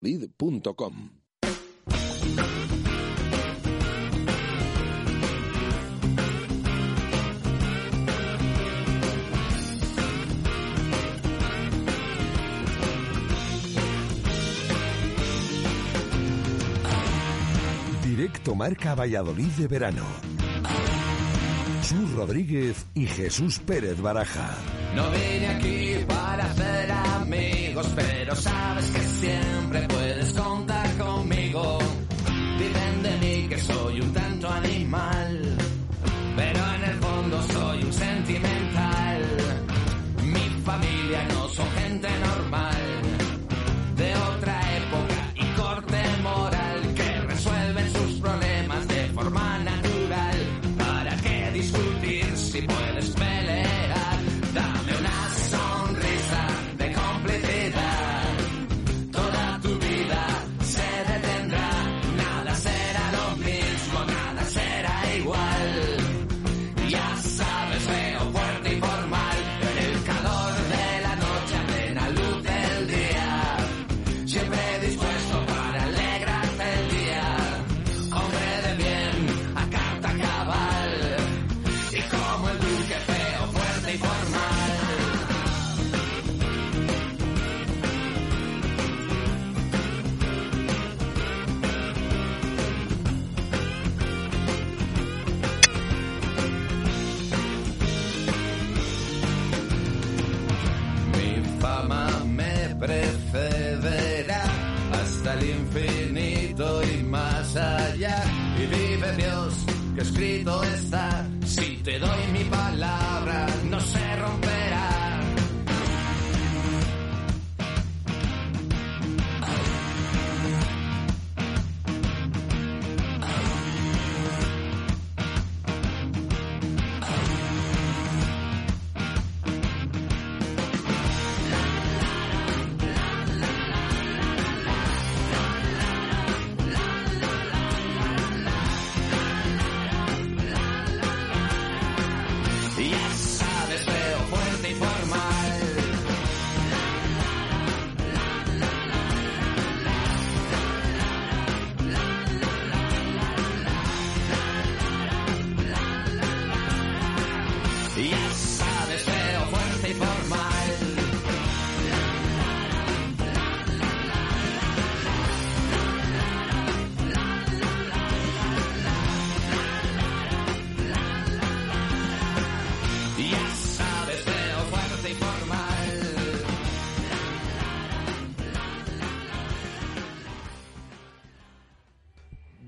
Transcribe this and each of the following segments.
Vid.com Directo Marca Valladolid de verano. Chus Rodríguez y Jesús Pérez Baraja. No vine aquí para hacer amigos, pero sabes que siempre puedes contar conmigo. Dicen de mí que soy un tanto animal, pero en el fondo soy un sentimental. Mi familia no son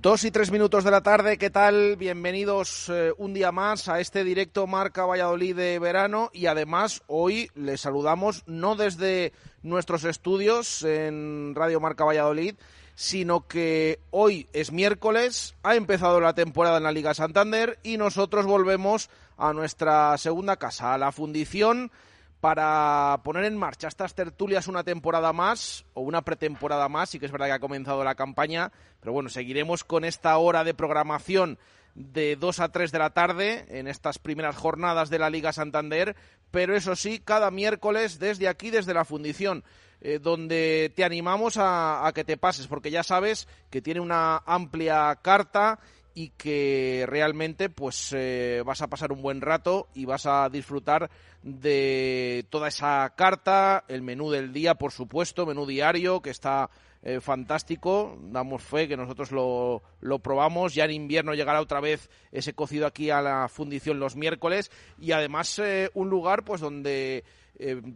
Dos y tres minutos de la tarde, ¿qué tal? Bienvenidos eh, un día más a este directo Marca Valladolid de verano y además hoy les saludamos no desde nuestros estudios en Radio Marca Valladolid, sino que hoy es miércoles, ha empezado la temporada en la Liga Santander y nosotros volvemos a nuestra segunda casa, a la fundición para poner en marcha estas tertulias una temporada más o una pretemporada más. Sí que es verdad que ha comenzado la campaña, pero bueno, seguiremos con esta hora de programación de 2 a 3 de la tarde en estas primeras jornadas de la Liga Santander, pero eso sí, cada miércoles desde aquí, desde la fundición. eh, donde te animamos a, a que te pases, porque ya sabes que tiene una amplia carta y que realmente pues eh, vas a pasar un buen rato y vas a disfrutar de toda esa carta, el menú del día, por supuesto, menú diario que está eh, fantástico, damos fe que nosotros lo, lo probamos, ya en invierno llegará otra vez ese cocido aquí a la fundición los miércoles. Y además eh, un lugar pues donde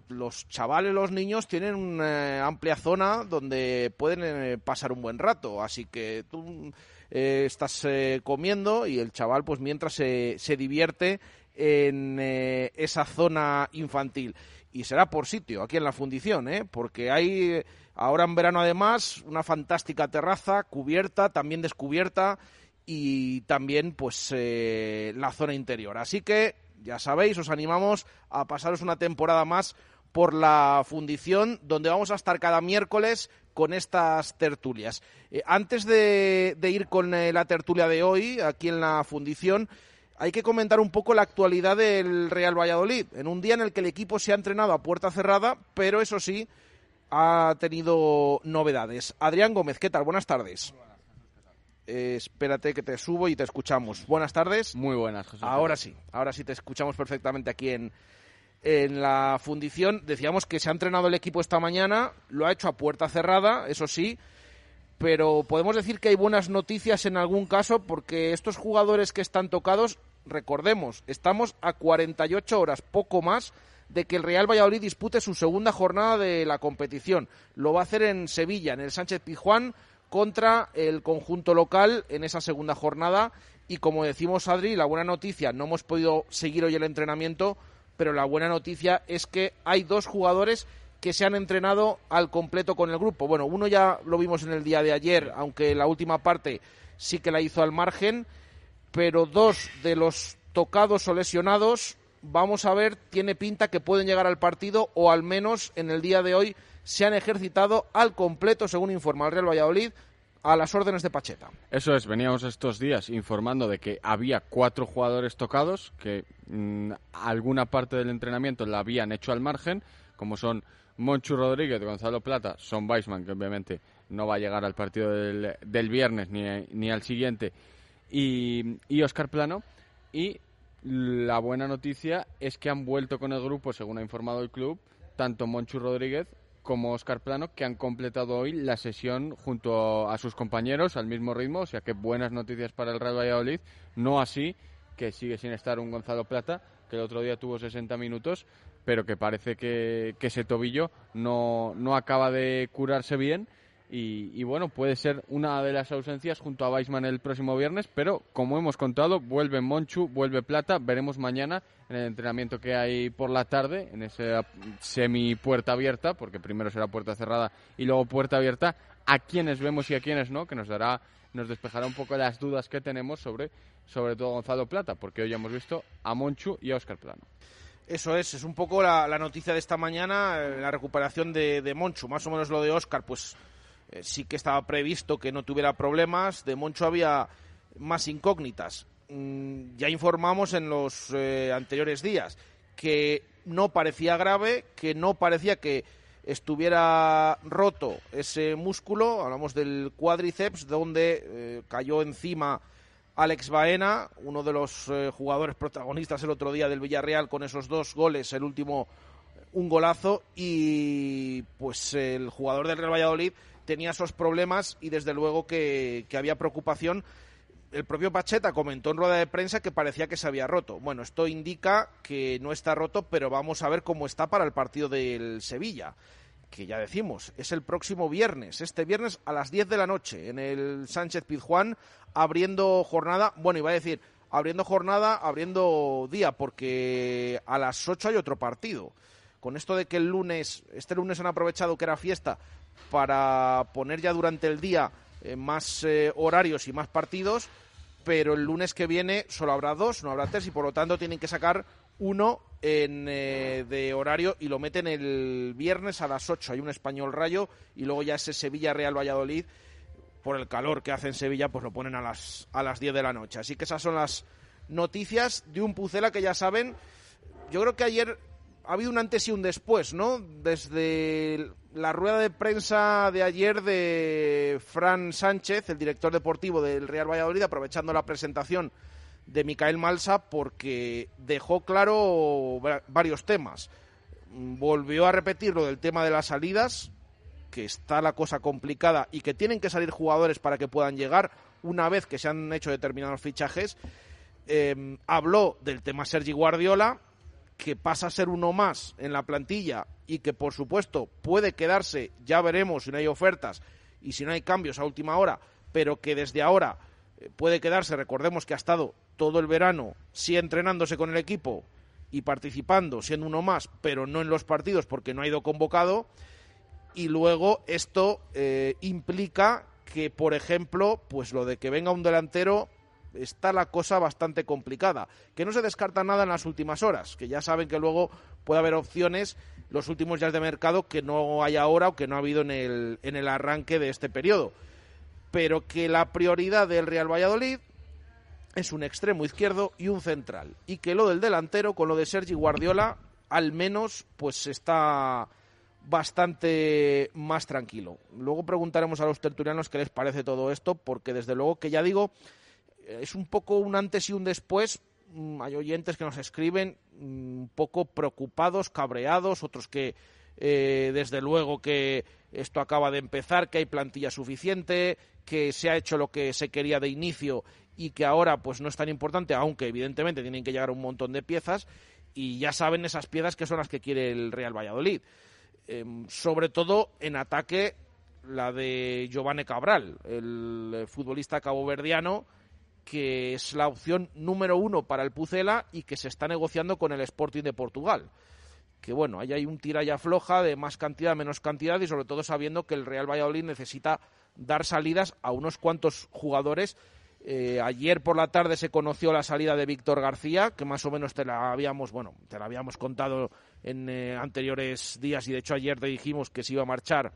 los chavales, los niños tienen una amplia zona donde pueden pasar un buen rato, así que tú eh, estás eh, comiendo y el chaval pues mientras se, se divierte en eh, esa zona infantil y será por sitio aquí en la fundición, ¿eh? porque hay Ahora en verano además, una fantástica terraza cubierta, también descubierta y también pues la zona interior. Así que ya sabéis, os animamos a pasaros una temporada más por la fundición, donde vamos a estar cada miércoles con estas tertulias. Eh, antes de, ir con eh, la tertulia de hoy, aquí en la fundición, hay que comentar un poco la actualidad del Real Valladolid, en un día en el que el equipo se ha entrenado a puerta cerrada, pero eso sí, ha tenido novedades. Adrián Gómez, ¿qué tal? Buenas tardes. Eh, espérate que te subo y te escuchamos. Buenas tardes. Muy buenas, Jesús. Ahora sí, ahora sí te escuchamos perfectamente aquí en, en la fundición. Decíamos que se ha entrenado el equipo esta mañana, lo ha hecho a puerta cerrada, eso sí, pero podemos decir que hay buenas noticias en algún caso porque estos jugadores que están tocados, recordemos, estamos a 48 horas, poco más, de que el Real Valladolid dispute su segunda jornada de la competición. Lo va a hacer en Sevilla, en el Sánchez Pizjuán, contra el conjunto local en esa segunda jornada. Y como decimos, Adri, la buena noticia, no hemos podido seguir hoy el entrenamiento pero la buena noticia es que hay dos jugadores que se han entrenado al completo con el grupo. Bueno, uno ya lo vimos en el día de ayer, aunque la última parte sí que la hizo al margen, pero dos de los tocados o lesionados, vamos a ver, tiene pinta que pueden llegar al partido o al menos en el día de hoy se han ejercitado al completo, según informa el Real Valladolid, a las órdenes de Pacheta. Eso es, veníamos estos días informando de que había cuatro jugadores tocados, que mm, alguna parte del entrenamiento la habían hecho al margen, como son Monchu Rodríguez, Gonzalo Plata, Son Weisman, que obviamente no va a llegar al partido del, del viernes ni, ni, al siguiente, y, y Oscar Plano. Y la buena noticia es que han vuelto con el grupo, según ha informado el club, tanto Monchu Rodríguez como Oscar Plano, que han completado hoy la sesión junto a sus compañeros al mismo ritmo, o sea que buenas noticias para el Real Valladolid, no así que sigue sin estar un Gonzalo Plata, que el otro día tuvo 60 minutos, pero que parece que, ese tobillo no, no acaba de curarse bien y, bueno, puede ser una de las ausencias junto a Weisman el próximo viernes, pero como hemos contado, vuelve Monchu, vuelve Plata, veremos mañana en el entrenamiento que hay por la tarde, en esa semi puerta abierta, porque primero será puerta cerrada y luego puerta abierta, a quienes vemos y a quienes no, que nos dará, nos despejará un poco las dudas que tenemos sobre, sobre todo Gonzalo Plata, porque hoy hemos visto a Monchu y a Oscar Plano. Eso es, es un poco la, noticia de esta mañana, eh, la recuperación de, Monchu, más o menos lo de Oscar, pues eh, sí que estaba previsto que no tuviera problemas. De Moncho había más incógnitas. Mm, ya informamos en los eh, anteriores días que no parecía grave, que no parecía que estuviera roto ese músculo. Hablamos del cuádriceps, donde eh, cayó encima Alex Baena, uno de los jugadores protagonistas el otro día del Villarreal con esos dos goles, el último un golazo y pues el jugador del Real Valladolid tenía esos problemas y desde luego que, había preocupación. El propio Pacheta comentó en rueda de prensa que parecía que se había roto. Bueno, esto indica que no está roto, pero vamos a ver cómo está para el partido del Sevilla, que ya decimos, es el próximo viernes, este viernes a las 10 de la noche, en el Sánchez Pizjuán, abriendo jornada, bueno, iba a decir, abriendo jornada, abriendo día, porque a las 8 hay otro partido. Con esto de que el lunes, este lunes han aprovechado que era fiesta para poner ya durante el día eh, más eh, horarios y más partidos, pero el lunes que viene solo habrá dos, no habrá tres, y por lo tanto tienen que sacar uno en, eh, de horario y lo meten el viernes a las 8. Hay un español rayo y luego ya ese Sevilla-Real Valladolid, por el calor que hace en Sevilla, pues lo ponen a las, a las 10 de la noche. Así que esas son las noticias de un Pucela que ya saben. Yo creo que ayer ha habido un antes y un después, ¿no? Desde la rueda de prensa de ayer de Fran Sánchez, el director deportivo del Real Valladolid, aprovechando la presentación de Micael Malsa, porque dejó claro varios temas. Volvió a repetir lo del tema de las salidas, que está la cosa complicada y que tienen que salir jugadores para que puedan llegar una vez que se han hecho determinados fichajes. Eh, habló del tema Sergi Guardiola, que pasa a ser uno más en la plantilla y que por supuesto puede quedarse, ya veremos si no hay ofertas y si no hay cambios a última hora, pero que desde ahora eh, puede quedarse, recordemos que ha estado todo el verano sí entrenándose con el equipo y participando, siendo uno más, pero no en los partidos porque no ha ido convocado. y luego esto eh, implica que, por ejemplo, pues lo de que venga un delantero está la cosa bastante complicada. Que no se descarta nada en las últimas horas, que ya saben que luego puede haber opciones los últimos días de mercado que no hay ahora o que no ha habido en el, en el arranque de este periodo. Pero que la prioridad del Real Valladolid es un extremo izquierdo y un central. Y que lo del delantero, con lo de Sergi Guardiola, al menos pues está bastante más tranquilo. Luego preguntaremos a los tertulianos qué les parece todo esto, porque desde luego que ya digo, es un poco un antes y un después. Mm, Hay oyentes que nos escriben mm, un poco preocupados, cabreados, otros que eh, desde luego que esto acaba de empezar, que hay plantilla suficiente, que se ha hecho lo que se quería de inicio y que ahora pues no es tan importante, aunque evidentemente tienen que llegar un montón de piezas y ya saben esas piezas que son las que quiere el Real Valladolid. Em, sobre todo en ataque la de Giovanni Cabral, el eh, futbolista caboverdiano que es la opción número uno para el Pucela y que se está negociando con el Sporting de Portugal. Que bueno, ahí hay un tiralla floja de más cantidad, menos cantidad y sobre todo sabiendo que el Real Valladolid necesita dar salidas a unos cuantos jugadores. Eh, ayer por la tarde se conoció la salida de Víctor García, que más o menos te la habíamos, bueno, te la habíamos contado en eh, anteriores días y de hecho ayer te dijimos que se iba a marchar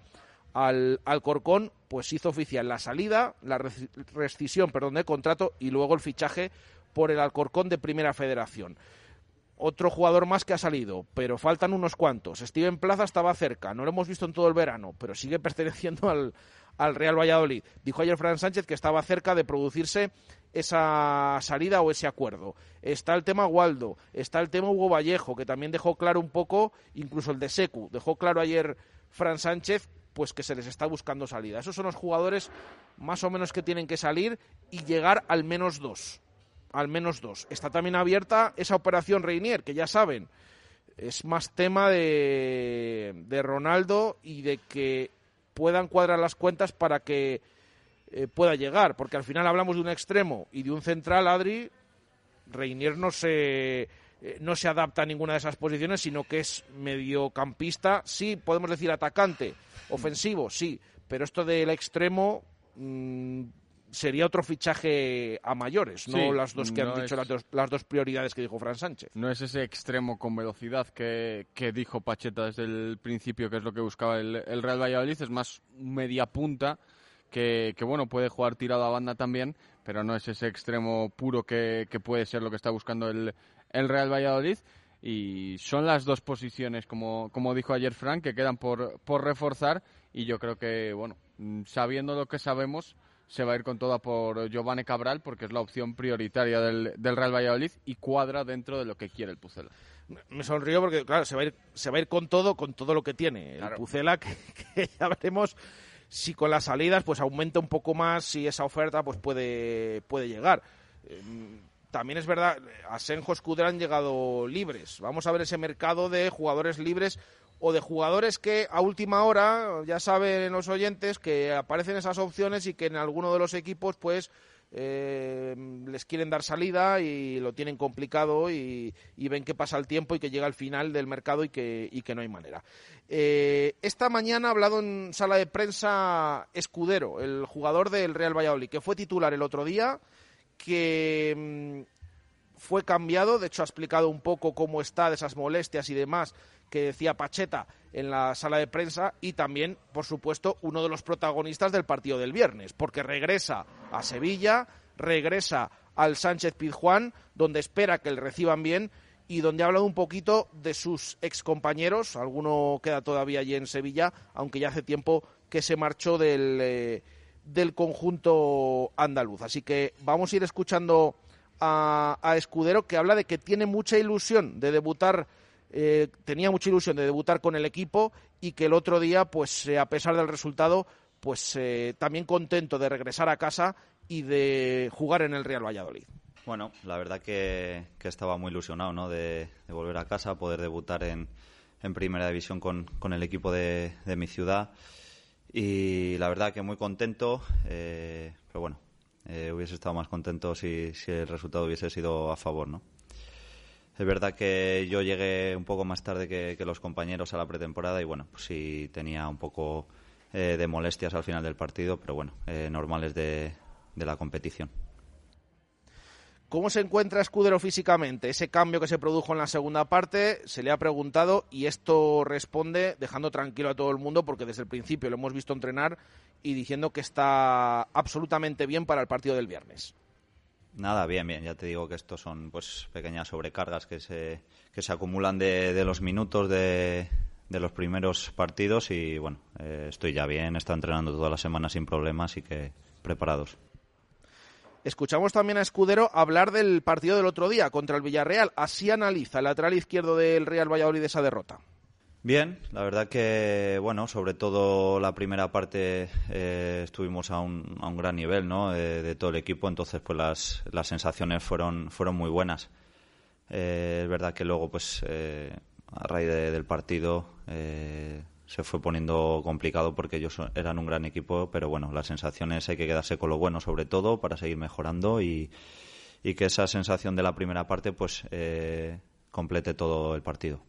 al Alcorcón, pues hizo oficial la salida, la rescisión, perdón, de contrato y luego el fichaje por el Alcorcón de Primera Federación. Otro jugador más que ha salido, pero faltan unos cuantos. Steven Plaza estaba cerca, no lo hemos visto en todo el verano, pero sigue perteneciendo al, al Real Valladolid. Dijo ayer Fran Sánchez que estaba cerca de producirse esa salida o ese acuerdo. Está el tema Waldo, está el tema Hugo Vallejo, que también dejó claro un poco, incluso el de Secu, dejó claro ayer Fran Sánchez pues que se les está buscando salida. Esos son los jugadores más o menos que tienen que salir y llegar al menos dos. Al menos dos. Está también abierta esa operación Reinier, que ya saben, es más tema de, de Ronaldo y de que puedan cuadrar las cuentas para que eh, pueda llegar, porque al final hablamos de un extremo y de un central, Adri, Reinier no se, eh, no se adapta a ninguna de esas posiciones, sino que es mediocampista, sí, podemos decir atacante, ofensivo, sí, pero esto del extremo mm, sería otro fichaje a mayores, no Sí, las dos que no han dicho es- las, dos, las dos prioridades que dijo Fran Sánchez. No es ese extremo con velocidad que, que dijo Pacheta desde el principio, que es lo que buscaba el, el Real Valladolid, es más media punta, que, que, bueno, puede jugar tirado a banda también, pero no es ese extremo puro que, que puede ser lo que está buscando el, el Real Valladolid. Y son las dos posiciones, como, como dijo ayer Frank, que quedan por, por reforzar. Y yo creo que, bueno, mm, sabiendo lo que sabemos, se va a ir con toda por Giovanni Cabral, porque es la opción prioritaria del, del Real Valladolid y cuadra dentro de lo que quiere el Pucela. Me sonrío porque, claro, se va a ir, se va a ir con todo, con todo lo que tiene. Claro. El Pucela, que, que ya veremos si con las salidas pues aumenta un poco más, si esa oferta pues puede, puede llegar. Eh, También es verdad, Asenjo Escudero han llegado libres. Vamos a ver ese mercado de jugadores libres o de jugadores que a última hora, ya saben los oyentes, que aparecen esas opciones y que en alguno de los equipos pues eh, les quieren dar salida y lo tienen complicado y, ven que pasa el tiempo y que llega al final del mercado y que, y que no hay manera. Eh, esta mañana ha hablado en sala de prensa Escudero, el jugador del Real Valladolid, que fue titular el otro día, que mm, fue cambiado, de hecho ha explicado un poco cómo está de esas molestias y demás que decía Pacheta en la sala de prensa y también, por supuesto, uno de los protagonistas del partido del viernes, porque regresa a Sevilla, regresa al Sánchez Pizjuán, donde espera que le reciban bien y donde ha hablado un poquito de sus excompañeros, alguno queda todavía allí en Sevilla, aunque ya hace tiempo que se marchó del, eh, del conjunto andaluz. Así que vamos a ir escuchando a, Escudero, que habla de que tiene mucha ilusión de debutar eh, tenía mucha ilusión de debutar con el equipo y que el otro día, pues eh, a pesar del resultado, pues eh, también contento de regresar a casa y de jugar en el Real Valladolid. Bueno, la verdad que, que estaba muy ilusionado ¿no? de, volver a casa, poder debutar en, en primera división con, con el equipo de mi ciudad. Y la verdad que muy contento, eh, pero bueno, eh, hubiese estado más contento si, si el resultado hubiese sido a favor, ¿no? Es verdad que yo llegué un poco más tarde que, los compañeros a la pretemporada y bueno, pues sí tenía un poco eh, de molestias al final del partido, pero bueno, eh, normales de, la competición. ¿Cómo se encuentra Escudero físicamente? Ese cambio que se produjo en la segunda parte se le ha preguntado y esto responde dejando tranquilo a todo el mundo porque desde el principio lo hemos visto entrenar y diciendo que está absolutamente bien para el partido del viernes. Nada, bien, bien. Ya te digo que estos son pues pequeñas sobrecargas que se, que se acumulan de, los minutos de, de, los primeros partidos y bueno, eh, estoy ya bien, está entrenando toda la semana sin problemas y que preparados. Escuchamos también a Escudero hablar del partido del otro día contra el Villarreal. Así analiza el lateral izquierdo del Real Valladolid esa derrota. Bien, la verdad que, bueno, sobre todo la primera parte eh, estuvimos a un, a un, gran nivel, ¿no? Eh, de todo el equipo, entonces pues las, sensaciones fueron, fueron muy buenas. Eh, es verdad que luego, pues, a raíz del partido se fue poniendo complicado porque ellos eran un gran equipo, pero bueno, las sensaciones hay que quedarse con lo bueno sobre todo para seguir mejorando y, y que esa sensación de la primera parte, pues, complete todo el partido.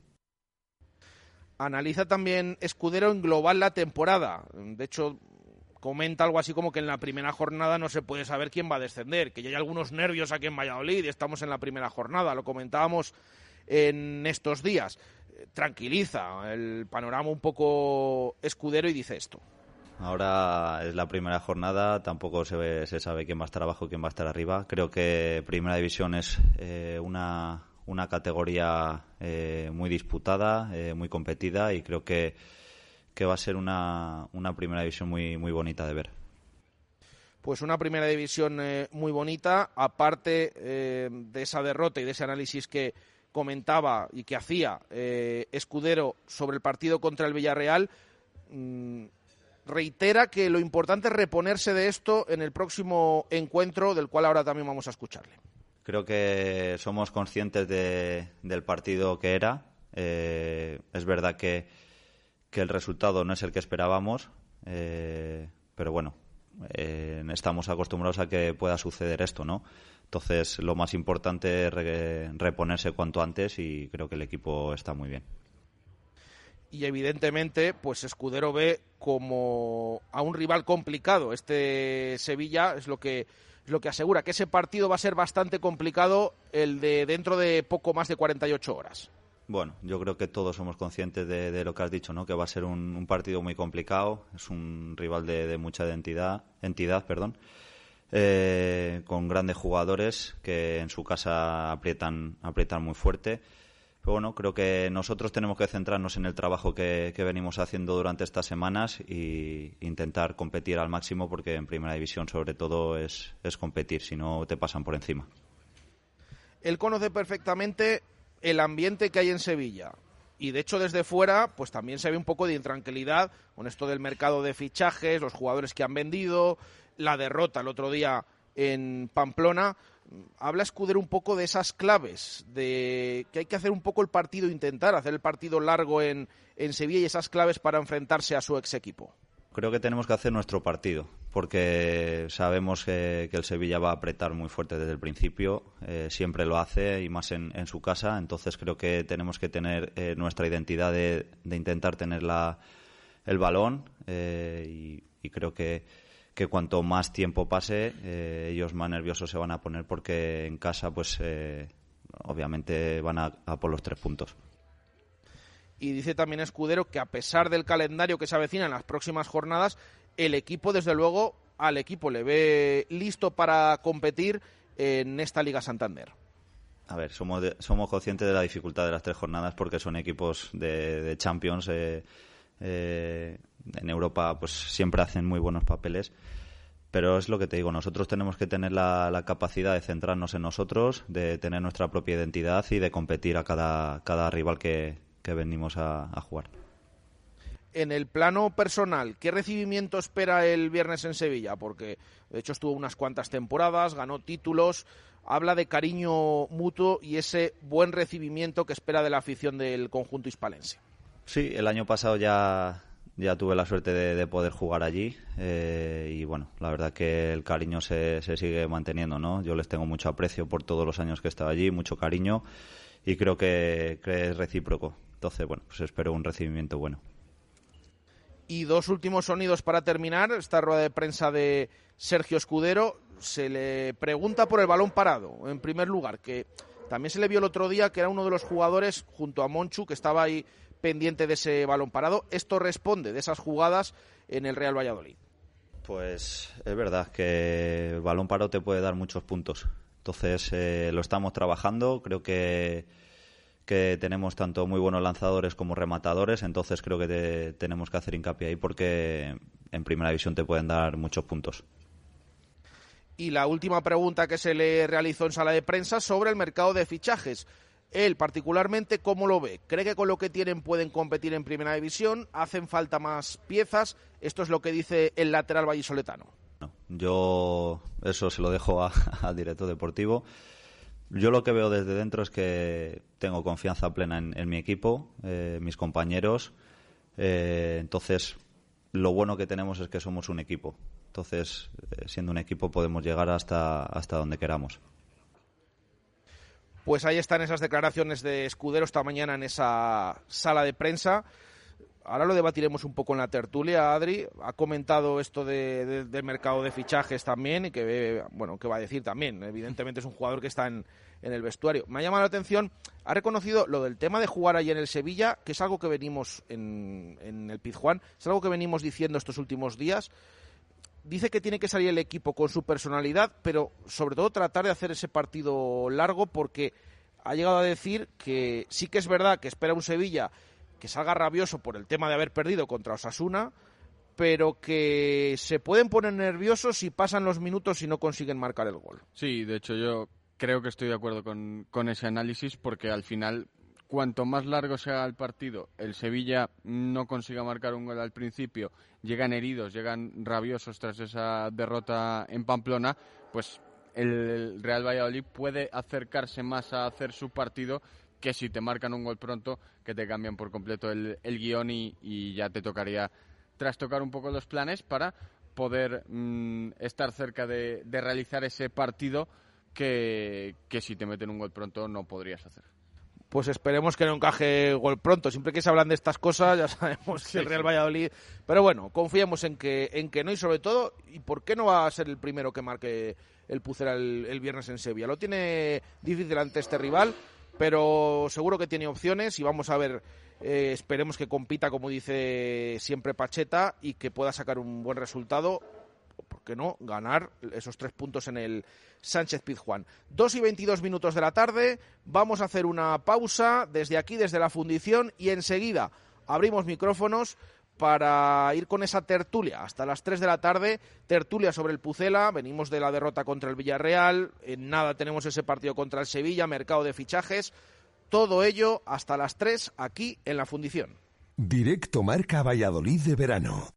Analiza también Escudero en global la temporada. De hecho, comenta algo así como que en la primera jornada no se puede saber quién va a descender, que ya hay algunos nervios aquí en Valladolid y estamos en la primera jornada, lo comentábamos en estos días. Tranquiliza el panorama un poco escudero y dice esto. Ahora es la primera jornada, tampoco se, se sabe quién va a estar abajo, quién va a estar arriba. Creo que Primera División es eh, una, una categoría eh, muy disputada, eh, muy competida y creo que, que va a ser una, una, primera división muy, muy bonita de ver. Pues una primera división eh, muy bonita, aparte de esa derrota y de ese análisis que comentaba y que hacía Escudero sobre el partido contra el Villarreal, mm, reitera que lo importante es reponerse de esto en el próximo encuentro, del cual ahora también vamos a escucharle. Creo que somos conscientes del partido que era. Eh, es verdad que, el resultado no es el que esperábamos, eh, pero bueno, eh, estamos acostumbrados a que pueda suceder esto, ¿no? Entonces, lo más importante es reponerse cuanto antes y creo que el equipo está muy bien. Y evidentemente, pues Escudero ve como a un rival complicado. Este Sevilla es lo que lo que asegura que ese partido va a ser bastante complicado el de dentro de poco más de 48 horas. Bueno, yo creo que todos somos conscientes de, lo que has dicho, ¿no? Que va a ser un, partido muy complicado. Es un rival de, mucha identidad, entidad, perdón, eh, con grandes jugadores que en su casa aprietan, aprietan muy fuerte bueno, creo que nosotros tenemos que centrarnos en el trabajo que, venimos haciendo durante estas semanas e intentar competir al máximo porque en primera división sobre todo es, es competir, si no te pasan por encima. Él conoce perfectamente el ambiente que hay en Sevilla y de hecho desde fuera pues también se ve un poco de intranquilidad con esto del mercado de fichajes, los jugadores que han vendido, la derrota el otro día en Pamplona habla Escudero un poco de esas claves, de que hay que hacer un poco el partido, intentar hacer el partido largo en, en Sevilla y esas claves para enfrentarse a su ex equipo. Creo que tenemos que hacer nuestro partido, porque sabemos que, el Sevilla va a apretar muy fuerte desde el principio, eh, siempre lo hace y más en, su casa, entonces creo que tenemos que tener eh, nuestra identidad de, intentar tener la, el balón eh, y creo que que cuanto más tiempo pase, eh, ellos más nerviosos se van a poner porque en casa, pues eh, obviamente van a, por los tres puntos. Y dice también Escudero que a pesar del calendario que se avecina en las próximas jornadas, el equipo, desde luego, al equipo le ve listo para competir en esta Liga Santander. A ver, somos, somos conscientes de la dificultad de las tres jornadas porque son equipos de, Champions. Eh, eh, en Europa pues siempre hacen muy buenos papeles pero es lo que te digo, nosotros tenemos que tener la, capacidad de centrarnos en nosotros, de tener nuestra propia identidad y de competir a cada, cada rival que, venimos a, jugar. En el plano personal, ¿qué recibimiento espera el viernes en Sevilla? Porque de hecho estuvo unas cuantas temporadas, ganó títulos, habla de cariño mutuo y ese buen recibimiento que espera de la afición del conjunto hispalense. Sí, el año pasado ya, ya tuve la suerte de, poder jugar allí eh, y bueno, la verdad que el cariño se, sigue manteniendo, ¿no? Yo les tengo mucho aprecio por todos los años que he estado allí, mucho cariño y creo que, que es recíproco. Entonces, bueno, pues espero un recibimiento bueno. Y dos últimos sonidos para terminar. Esta rueda de prensa de Sergio Escudero. Se le pregunta por el balón parado, en primer lugar, que también se le vio el otro día que era uno de los jugadores, junto a Monchu, que estaba ahí pendiente de ese balón parado. Esto responde de esas jugadas en el Real Valladolid. Pues es verdad que el balón parado te puede dar muchos puntos. Entonces eh, lo estamos trabajando. Creo que que tenemos tanto muy buenos lanzadores como rematadores, entonces creo que tenemos que hacer hincapié ahí porque en primera división te pueden dar muchos puntos. Y la última pregunta que se le realizó en sala de prensa sobre el mercado de fichajes. Él particularmente, ¿cómo lo ve? ¿Cree que con lo que tienen pueden competir en primera división? ¿Hacen falta más piezas? Esto es lo que dice el lateral vallisoletano. No, yo eso se lo dejo al director deportivo. Yo lo que veo desde dentro es que tengo confianza plena en, mi equipo, eh, mis compañeros. Eh, entonces, lo bueno que tenemos es que somos un equipo. Entonces, eh, siendo un equipo podemos llegar hasta, hasta donde queramos. Pues ahí están esas declaraciones de Escudero esta mañana en esa sala de prensa ahora lo debatiremos un poco en la tertulia. Adri ha comentado esto de, del mercado de fichajes también y que, bueno, que va a decir también. Evidentemente es un jugador que está en, el vestuario. Me ha llamado la atención, ha reconocido lo del tema de jugar ahí en el Sevilla, que es algo que venimos en, en el Pizjuán, es algo que venimos diciendo estos últimos días. Dice que tiene que salir el equipo con su personalidad, pero sobre todo tratar de hacer ese partido largo porque ha llegado a decir que sí que es verdad que espera un Sevilla que salga rabioso por el tema de haber perdido contra Osasuna, pero que se pueden poner nerviosos si pasan los minutos y no consiguen marcar el gol. Sí, de hecho yo creo que estoy de acuerdo con, con ese análisis porque al final cuanto más largo sea el partido, el Sevilla no consiga marcar un gol al principio, llegan heridos, llegan rabiosos tras esa derrota en Pamplona, pues el Real Valladolid puede acercarse más a hacer su partido que si te marcan un gol pronto, que te cambian por completo el, guion y, ya te tocaría trastocar un poco los planes para poder mm, estar cerca de, realizar ese partido que, si te meten un gol pronto no podrías hacer. Pues esperemos que no encaje gol pronto. Siempre que se hablan de estas cosas, ya sabemos que el Real Valladolid. Pero bueno, confiemos en que, en que no y sobre todo, ¿y por qué no va a ser el primero que marque el Pucera el, el viernes en Sevilla? Lo tiene difícil ante este rival pero seguro que tiene opciones y vamos a ver, eh, esperemos que compita como dice siempre Pacheta y que pueda sacar un buen resultado, o por qué no, ganar esos tres puntos en el Sánchez Pizjuán. Dos y veintidós minutos de la tarde, vamos a hacer una pausa desde aquí, desde la fundición y enseguida abrimos micrófonos para ir con esa tertulia hasta las 3 de la tarde, tertulia sobre el Pucela, venimos de la derrota contra el Villarreal, en nada tenemos ese partido contra el Sevilla, mercado de fichajes, todo ello hasta las 3 aquí en la fundición. Directo Marca Valladolid de verano.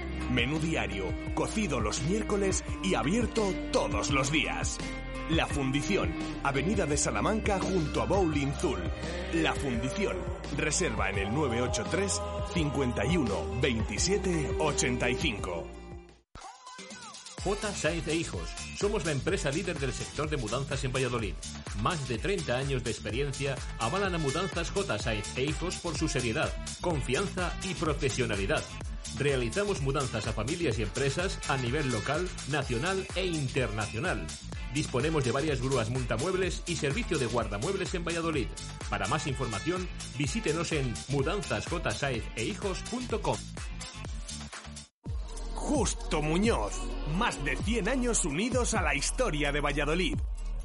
Menú diario, cocido los miércoles y abierto todos los días. La Fundición, Avenida de Salamanca junto a Bowling Zul. La Fundición, reserva en el 983 51 27 85. J. Sainz e Hijos. Somos la empresa líder del sector de mudanzas en Valladolid. Más de 30 años de experiencia avalan a Mudanzas J. Sainz e Hijos por su seriedad, confianza y profesionalidad Realizamos mudanzas a familias y empresas a nivel local, nacional e internacional. Disponemos de varias grúas multamuebles y servicio de guardamuebles en Valladolid. Para más información, visítenos en mudanzasjsaezehijos.com. Justo Muñoz. Más de 100 años unidos a la historia de Valladolid.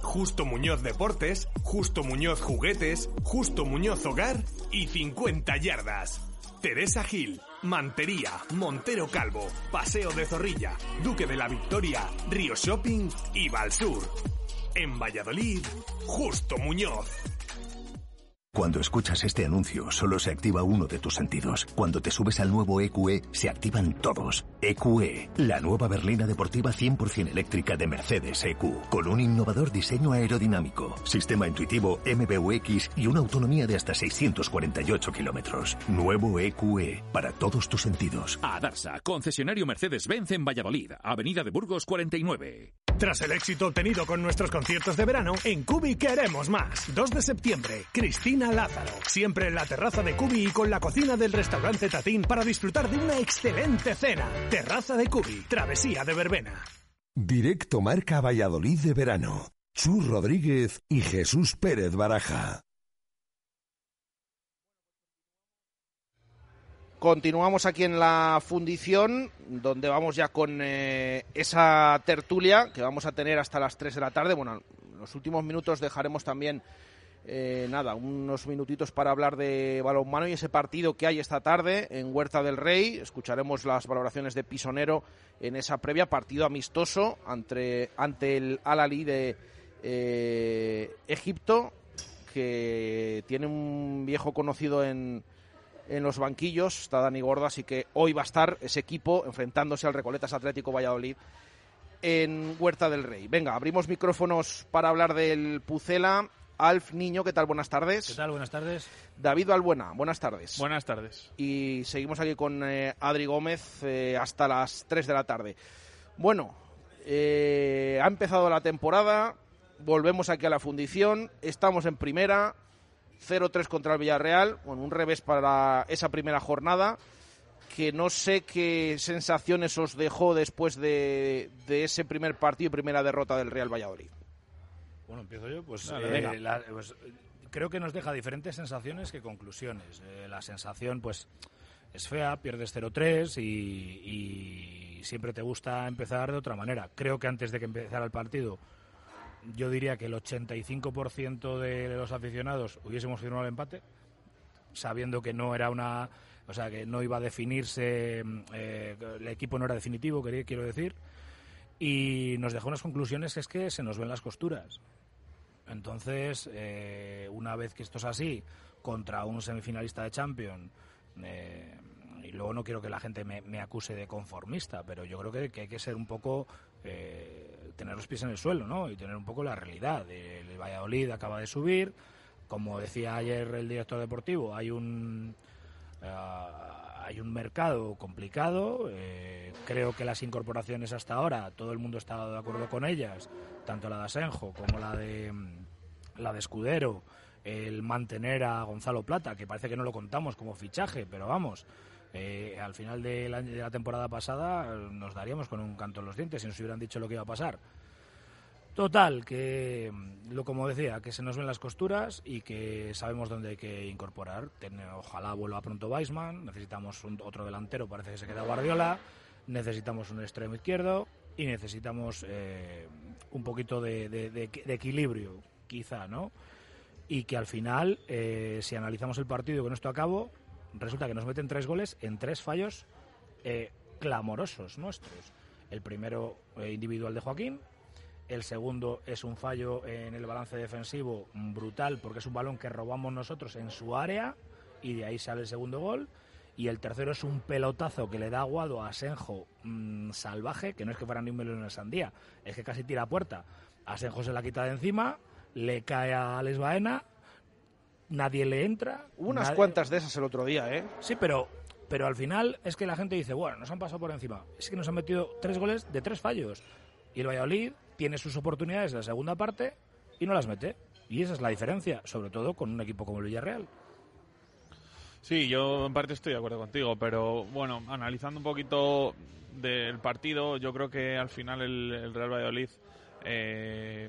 Justo Muñoz Deportes, Justo Muñoz Juguetes, Justo Muñoz Hogar y 50 yardas. Teresa Gil, Mantería, Montero Calvo, Paseo de Zorrilla, Duque de la Victoria, Río Shopping y Valsur. En Valladolid, Justo Muñoz. Cuando escuchas este anuncio, solo se activa uno de tus sentidos. Cuando te subes al nuevo EQE, se activan todos. EQE, la nueva berlina deportiva 100% eléctrica de Mercedes EQ, con un innovador diseño aerodinámico, sistema intuitivo MBUX y una autonomía de hasta 648 kilómetros. Nuevo EQE, para todos tus sentidos. A Darsa, concesionario Mercedes-Benz en Valladolid, Avenida de Burgos 49. Tras el éxito obtenido con nuestros conciertos de verano, en Cubi queremos más. 2 de septiembre, Cristina Lázaro. Siempre en la terraza de Cubi y con la cocina del restaurante Tatín para disfrutar de una excelente cena. Terraza de Cubi, travesía de verbena. Directo Marca Valladolid de verano. Chus Rodríguez y Jesús Pérez Baraja. Continuamos aquí en la fundición, donde vamos ya con eh, esa tertulia que vamos a tener hasta las 3 de la tarde. Bueno, en los últimos minutos dejaremos también, eh, nada, unos minutitos para hablar de balonmano y ese partido que hay esta tarde en Huerta del Rey. Escucharemos las valoraciones de Pisonero en esa previa, partido amistoso ante, ante el Al-Ali de eh, Egipto, que tiene un viejo conocido en en los banquillos, está Dani Gordo, así que hoy va a estar ese equipo enfrentándose al Recoletas Atlético Valladolid en Huerta del Rey. Venga, abrimos micrófonos para hablar del Pucela. Alf Niño, ¿qué tal? Buenas tardes. ¿Qué tal? Buenas tardes. David Balbuena, buenas tardes. Buenas tardes. Y seguimos aquí con eh, Adri Gómez eh, hasta las 3 de la tarde. Bueno, eh, ha empezado la temporada, volvemos aquí a la fundición, estamos en primera, 0-3 contra el Villarreal, bueno, un revés para esa primera jornada, que no sé qué sensaciones os dejó después de, de ese primer partido y primera derrota del Real Valladolid. Bueno, empiezo yo, pues, Dale, eh, la- pues, creo que nos deja diferentes sensaciones que conclusiones. Eh, la sensación, pues, es fea, pierdes 0-3 y, y siempre te gusta empezar de otra manera. Creo que antes de que empezara el partido, yo diría que el 85% de los aficionados hubiésemos firmado el empate, sabiendo que no era una. O sea, que no iba a definirse. eh, el equipo no era definitivo, quería- quiero decir. Y nos dejó unas conclusiones que es que se nos ven las costuras. Entonces, eh, una vez que esto es así, contra un semifinalista de Champions, eh, y luego no quiero que la gente me, acuse de conformista, pero yo creo que, que hay que ser un poco, eh, tener los pies en el suelo, ¿no? Y tener un poco la realidad. El Valladolid acaba de subir, como decía ayer el director deportivo, hay un ah, hay un mercado complicado. eh, creo que las incorporaciones hasta ahora, todo el mundo está de acuerdo con ellas, tanto la de Asenjo como la de mm, la de Escudero, el mantener a Gonzalo Plata, que parece que no lo contamos como fichaje, pero vamos. eh, al final de la, de la temporada pasada nos daríamos con un canto en los dientes si nos hubieran dicho lo que iba a pasar. Total, que lo como decía, que se nos ven las costuras y que sabemos dónde hay que incorporar. Ojalá vuelva pronto Weisman, necesitamos un- otro delantero, parece que se queda Guardiola, necesitamos un extremo izquierdo y necesitamos eh, un poquito de, equilibrio, quizá, ¿no? Y que al final, eh, si analizamos el partido con esto acabo, resulta que nos meten tres goles en tres fallos eh, clamorosos nuestros. El primero eh, individual de Joaquín, el segundo es un fallo en el balance defensivo brutal porque es un balón que robamos nosotros en su área y de ahí sale el segundo gol. Y el tercero es un pelotazo que le da Aguado a Asenjo mm, salvaje, que no es que fuera ni un melón en sandía, es que casi tira a puerta. Asenjo se la quita de encima, le cae a Alex Baena, nadie le entra. Hubo unas nadie- cuantas de esas el otro día, ¿eh? Sí, pero, pero al final es que la gente dice, bueno, nos han pasado por encima. Es que nos han metido tres goles de tres fallos. Y el Valladolid tiene sus oportunidades en la segunda parte y no las mete. Y esa es la diferencia, sobre todo con un equipo como el Villarreal. Sí, yo en parte estoy de acuerdo contigo, pero bueno, analizando un poquito del partido, yo creo que al final el, el Real Valladolid eh,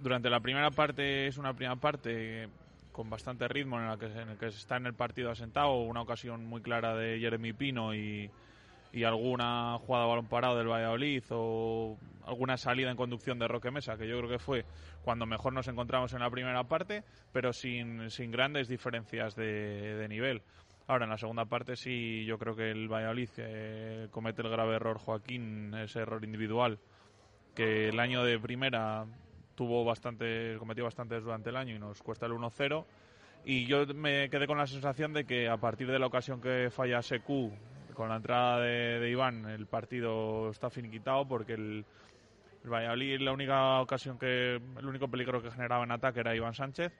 durante la primera parte es una primera parte con bastante ritmo en la que, en el que está en el partido asentado, una ocasión muy clara de Jeremy Pino y, y alguna jugada balón parado del Valladolid o alguna salida en conducción de Roque Mesa, que yo creo que fue cuando mejor nos encontramos en la primera parte, pero sin, sin grandes diferencias de, de nivel. Ahora, en la segunda parte sí, yo creo que el Valladolid eh, comete el grave error Joaquín, ese error individual, que el año de primera tuvo bastante, cometió bastantes durante el año y nos cuesta el 1-0. Y yo me quedé con la sensación de que a partir de la ocasión que falla Secu con la entrada de, de Iván, el partido está finiquitado porque el, el Valladolid la única ocasión que el único peligro que generaba en ataque era Iván Sánchez.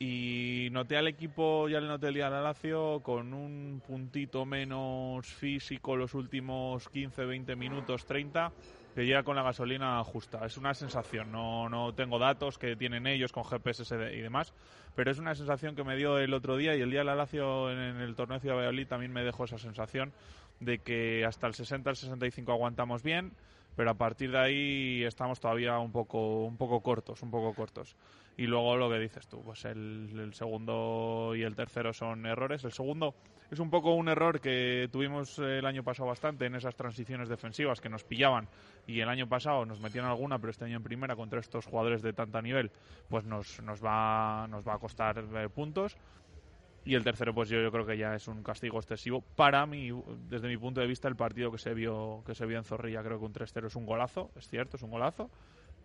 Y noté al equipo, ya le noté el día al Lazio, con un puntito menos físico los últimos 15, 20 minutos, 30, que llega con la gasolina justa. Es una sensación, no, no tengo datos que tienen ellos con GPS y demás, pero es una sensación que me dio el otro día y el día del Lazio en, el torneo de Ciudad Valladolid también me dejó esa sensación de que hasta el 60, el 65 aguantamos bien, pero a partir de ahí estamos todavía un poco, un poco cortos, un poco cortos. Y luego lo que dices tú, pues el, el, segundo y el tercero son errores. El segundo es un poco un error que tuvimos el año pasado bastante en esas transiciones defensivas que nos pillaban y el año pasado nos metían alguna, pero este año en primera contra estos jugadores de tanta nivel, pues nos, nos, va, nos va a costar eh, puntos. Y el tercero, pues yo, yo creo que ya es un castigo excesivo. Para mí, desde mi punto de vista, el partido que se vio, que se vio en Zorrilla, creo que un 3-0 es un golazo, es cierto, es un golazo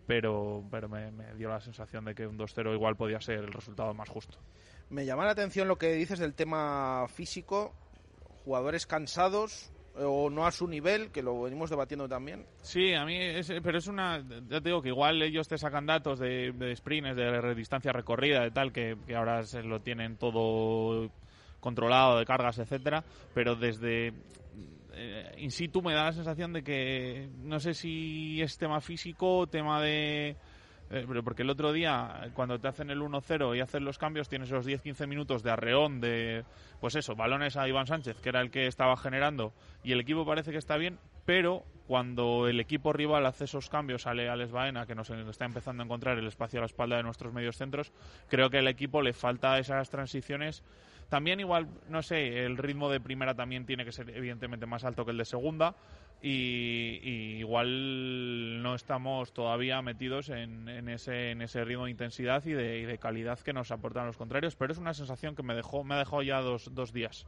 pero, pero me, me, dio la sensación de que un 2-0 igual podía ser el resultado más justo. Me llama la atención lo que dices del tema físico, jugadores cansados o no a su nivel, que lo venimos debatiendo también. Sí, a mí, es, pero es una, ya te digo que igual ellos te sacan datos de, de sprints, de distancia recorrida, de tal, que, que ahora se lo tienen todo controlado, de cargas, etcétera, pero desde eh, in situ me da la sensación de que no sé si es tema físico, tema de... Eh, porque el otro día, cuando te hacen el 1-0 y hacen los cambios, tienes esos 10-15 minutos de arreón de, pues eso, balones a Iván Sánchez, que era el que estaba generando, y el equipo parece que está bien, pero cuando el equipo rival hace esos cambios, sale Alex Baena, que nos está empezando a encontrar el espacio a la espalda de nuestros medios centros, creo que al equipo le falta esas transiciones también igual, no sé, el ritmo de primera también tiene que ser evidentemente más alto que el de segunda y, y igual no estamos todavía metidos en, en, ese, en ese ritmo de intensidad y de, y de, calidad que nos aportan los contrarios, pero es una sensación que me dejó, me ha dejado ya dos, dos días.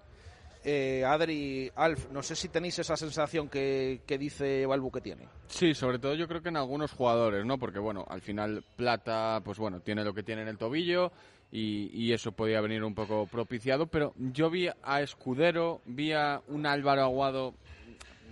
Eh, Adri, Alf, no sé si tenéis esa sensación que, que, dice Balbu que tiene. Sí, sobre todo yo creo que en algunos jugadores, ¿no? Porque, bueno, al final Plata, pues bueno, tiene lo que tiene en el tobillo y, eso podía venir un poco propiciado, pero yo vi a Escudero, vi a un Álvaro Aguado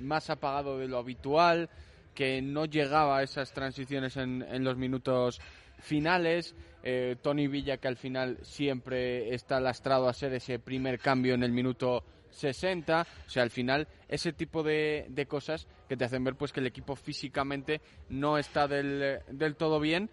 más apagado de lo habitual, que no llegaba a esas transiciones en, en los minutos finales. Eh, Tony Villa, que al final siempre está lastrado a ser ese primer cambio en el minuto 60. O sea, al final, ese tipo de, de cosas que te hacen ver pues que el equipo físicamente no está del, del todo bien.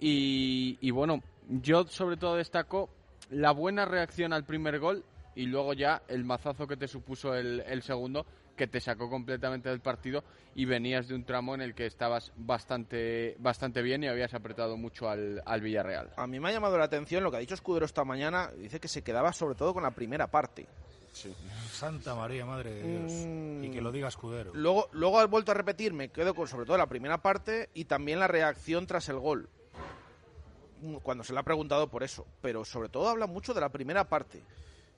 Y, y bueno, yo sobre todo destaco la buena reacción al primer gol y luego ya el mazazo que te supuso el, el, segundo, que te sacó completamente del partido y venías de un tramo en el que estabas bastante, bastante bien y habías apretado mucho al, al Villarreal. A mí me ha llamado la atención lo que ha dicho Escudero esta mañana, dice que se quedaba sobre todo con la primera parte. Sí. Santa María, madre de Dios. Mm. Y que lo diga Escudero. Luego, luego has vuelto a repetir, me quedo con sobre todo la primera parte y también la reacción tras el gol cuando se le ha preguntado por eso, pero sobre todo habla mucho de la primera parte,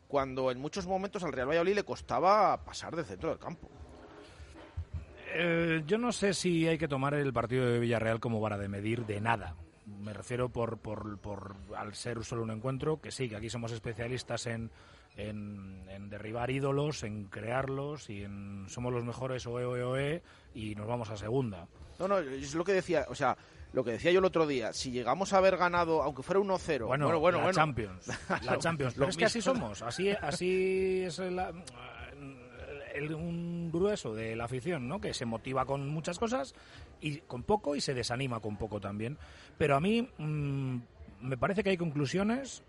cuando en muchos momentos al Real Valladolid le costaba pasar del centro del campo. Eh, yo no sé si hay que tomar el partido de Villarreal como vara de medir de nada. Me refiero por, por, por al ser solo un encuentro, que sí, que aquí somos especialistas en, en, en, derribar ídolos, en crearlos y en somos los mejores oe, oe, oe y nos vamos a segunda. No, no, es lo que decía, o sea, lo que decía yo el otro día, si llegamos a haber ganado, aunque fuera 1-0, bueno, bueno, bueno, la bueno. Champions, la Champions, pero es que así somos, así, así es la, el, un grueso de la afición, ¿no? Que se motiva con muchas cosas y con poco y se desanima con poco también. Pero a mí mmm, me parece que hay conclusiones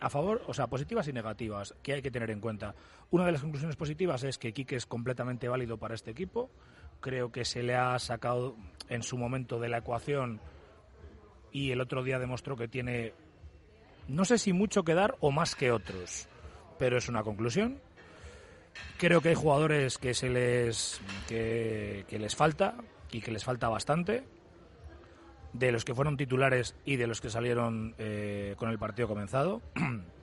a favor, o sea, positivas y negativas que hay que tener en cuenta. Una de las conclusiones positivas es que Quique es completamente válido para este equipo. Creo que se le ha sacado en su momento de la ecuación y el otro día demostró que tiene, no sé si mucho que dar o más que otros, pero es una conclusión. Creo que hay jugadores que se les que, les falta y que les falta bastante de los que fueron titulares y de los que salieron eh, con el partido comenzado.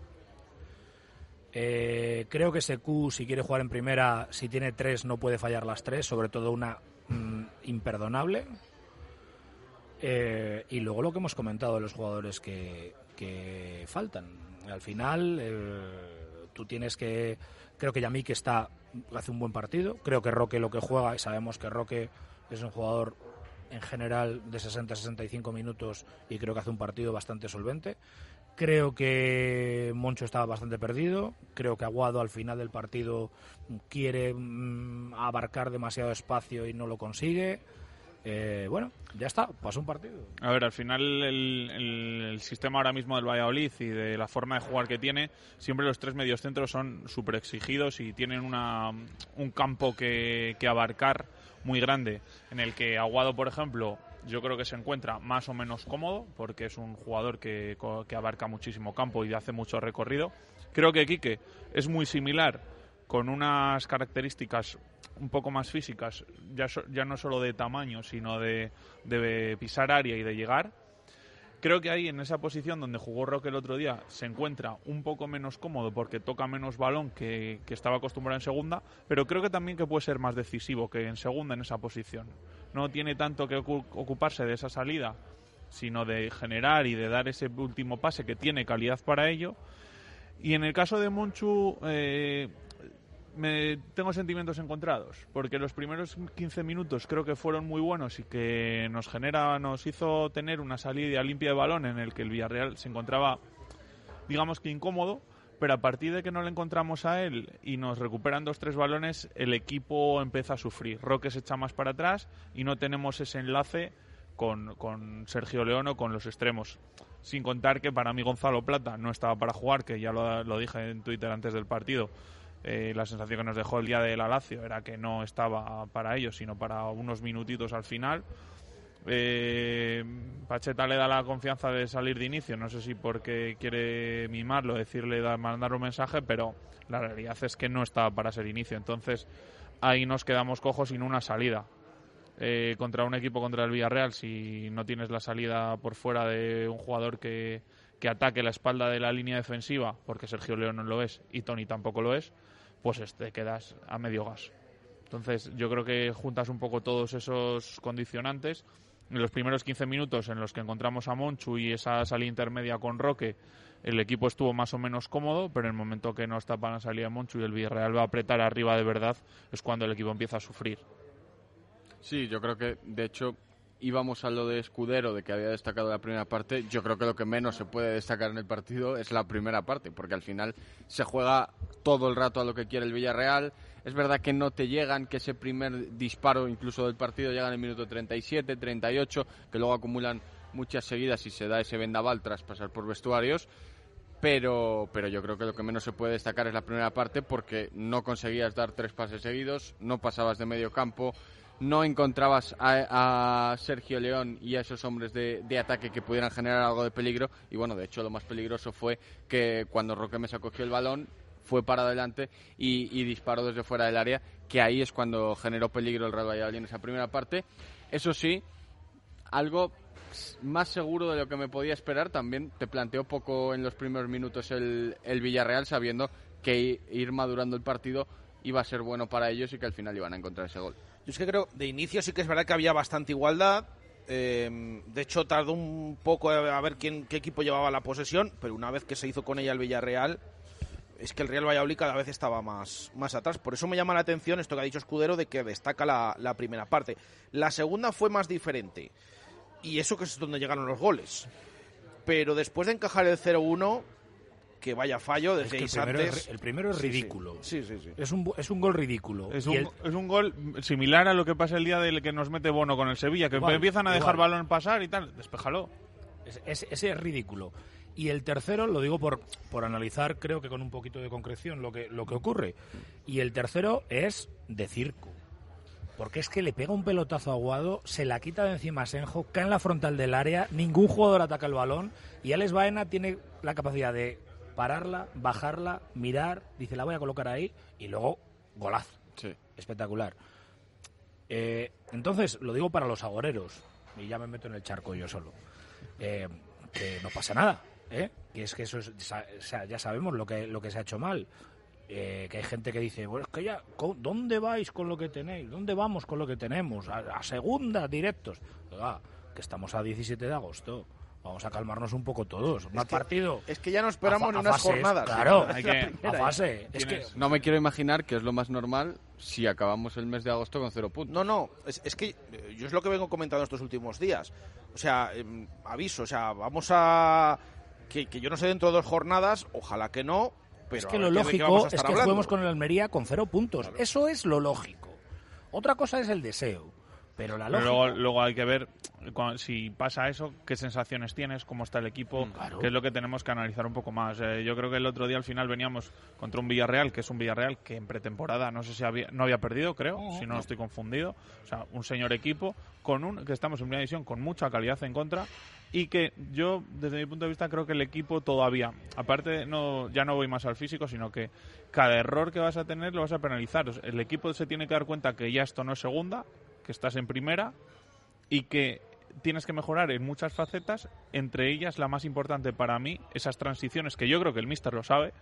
eh, creo que Secu, si quiere jugar en primera, si tiene tres, no puede fallar las tres, sobre todo una mm, imperdonable. Eh, y luego lo que hemos comentado de los jugadores que, faltan. Al final, eh, tú tienes que. Creo que Yamik está hace un buen partido. Creo que Roque lo que juega, y sabemos que Roque es un jugador en general de 60-65 minutos y creo que hace un partido bastante solvente. Creo que Moncho estaba bastante perdido. Creo que Aguado al final del partido quiere mm, abarcar demasiado espacio y no lo consigue. Eh, bueno, ya está, pasó un partido. A ver, al final el, el, sistema ahora mismo del Valladolid y de la forma de jugar que tiene, siempre los tres mediocentros son súper exigidos y tienen una, un campo que, que abarcar muy grande, en el que Aguado, por ejemplo, yo creo que se encuentra más o menos cómodo, porque es un jugador que, abarca muchísimo campo y hace mucho recorrido. Creo que Quique es muy similar con unas características un poco más físicas, ya, no solo de tamaño, sino de, pisar área y de llegar. Creo que ahí en esa posición donde jugó Roque el otro día se encuentra un poco menos cómodo porque toca menos balón que, que, estaba acostumbrado en segunda, pero creo que también que puede ser más decisivo que en segunda en esa posición. No tiene tanto que ocuparse de esa salida, sino de generar y de dar ese último pase que tiene calidad para ello. Y en el caso de Monchu, eh, me tengo sentimientos encontrados, porque los primeros 15 minutos creo que fueron muy buenos y que nos genera, nos hizo tener una salida limpia de balón en el que el Villarreal se encontraba, digamos que incómodo, pero a partir de que no le encontramos a él y nos recuperan dos tres balones, el equipo empieza a sufrir. Roque se echa más para atrás y no tenemos ese enlace con, Sergio León o con los extremos. Sin contar que para mí Gonzalo Plata no estaba para jugar, que ya lo dije en Twitter antes del partido eh, la sensación que nos dejó el día de la era que no estaba para ellos, sino para unos minutitos al final. Eh, Pacheta le da la confianza de salir de inicio, no sé si porque quiere mimarlo, decirle, mandar un mensaje, pero la realidad es que no estaba para ser inicio. Entonces ahí nos quedamos cojos sin una salida. Eh, contra un equipo contra el Villarreal, si no tienes la salida por fuera de un jugador que, que ataque la espalda de la línea defensiva, porque Sergio León no lo es y Tony tampoco lo es, pues te este, quedas a medio gas. Entonces yo creo que juntas un poco todos esos condicionantes. En los primeros 15 minutos en los que encontramos a Monchu y esa salida intermedia con Roque, el equipo estuvo más o menos cómodo, pero en el momento que no para la salida Monchu y el Villarreal va a apretar arriba de verdad, es cuando el equipo empieza a sufrir. Sí, yo creo que de hecho íbamos a lo de Escudero, de que había destacado la primera parte, yo creo que lo que menos se puede destacar en el partido es la primera parte, porque al final se juega todo el rato a lo que quiere el Villarreal. Es verdad que no te llegan, que ese primer disparo incluso del partido llega en el minuto 37, 38, que luego acumulan muchas seguidas y se da ese vendaval tras pasar por vestuarios. Pero, pero yo creo que lo que menos se puede destacar es la primera parte porque no conseguías dar tres pases seguidos, no pasabas de medio campo, no encontrabas a, Sergio León y a esos hombres de, ataque que pudieran generar algo de peligro. Y bueno, de hecho, lo más peligroso fue que cuando Roque Mesa cogió el balón, fue para adelante y, disparó desde fuera del área, que ahí es cuando generó peligro el Real Valladolid en esa primera parte. Eso sí, algo más seguro de lo que me podía esperar. También te planteó poco en los primeros minutos el, el Villarreal, sabiendo que ir madurando el partido iba a ser bueno para ellos y que al final iban a encontrar ese gol. Yo es que creo, de inicio sí que es verdad que había bastante igualdad. Eh, de hecho, tardó un poco a ver quién, qué equipo llevaba la posesión, pero una vez que se hizo con ella el Villarreal, es que el Real Valladolid cada vez estaba más, más atrás. Por eso me llama la atención esto que ha dicho Escudero de que destaca la, la primera parte. La segunda fue más diferente. Y eso que es donde llegaron los goles. Pero después de encajar el 0-1, que vaya fallo desde el, primero Es, el primero es ridículo. Sí, sí, sí. Es, un, es un gol ridículo. Es un, es un gol similar a lo que pasa el día del que nos mete Bono con el Sevilla, que empiezan a dejar balón pasar y tal. Despéjalo. ese es ridículo. Y el tercero, lo digo por, por analizar, creo que con un poquito de concreción lo que, lo que ocurre. Y el tercero es de circo. Porque es que le pega un pelotazo aguado, se la quita de encima a Senjo, cae en la frontal del área, ningún jugador ataca el balón y Alex Baena tiene la capacidad de pararla, bajarla, mirar, dice la voy a colocar ahí y luego golazo. Sí. Espectacular. Eh, entonces, lo digo para los agoreros, y ya me meto en el charco yo solo, eh, que no pasa nada, ¿eh? que es que eso es, ya sabemos lo que, lo que se ha hecho mal. que hay gente que dice, bueno, es que ya, ¿dónde vais con lo que tenéis? ¿Dónde vamos con lo que tenemos? A, segunda, directos. que estamos a 17 de agosto. Vamos a calmarnos un poco todos. Más que- partido. Es que ya no esperamos A fa- ni a unas fases, jornadas. Claro, Es hay que, primera, a ¿eh? fase. Es que No me quiero imaginar que es lo más normal si acabamos el mes de agosto con cero puntos. No, no, es, es que eh, yo es lo que vengo comentando estos últimos días. O sea, em, aviso, o sea, vamos a... Que, que yo no sé dentro de dos jornadas, ojalá que no, pero es que lo lógico vamos a es estar que hablando. juguemos con el Almería con cero puntos. Eso es lo lógico. Otra cosa es el deseo. Pero la lógica... luego, luego hay que ver cua- si pasa eso, qué sensaciones tienes, cómo está el equipo, Claro. que es lo que tenemos que analizar un poco más. Eh, yo creo que el otro día al final veníamos contra un Villarreal, que es un Villarreal que en pretemporada no sé si había, no había perdido, creo, si no estoy confundido. O sea, un señor equipo con un que estamos en primera división con mucha calidad en contra y que yo desde mi punto de vista creo que el equipo todavía, aparte no ya no voy más al físico, sino que cada error que vas a tener lo vas a penalizar. O sea, El equipo se tiene que dar cuenta que ya esto no es segunda, que estás en primera y que tienes que mejorar en muchas facetas, entre ellas la más importante para mí, esas transiciones que yo creo que el míster lo sabe,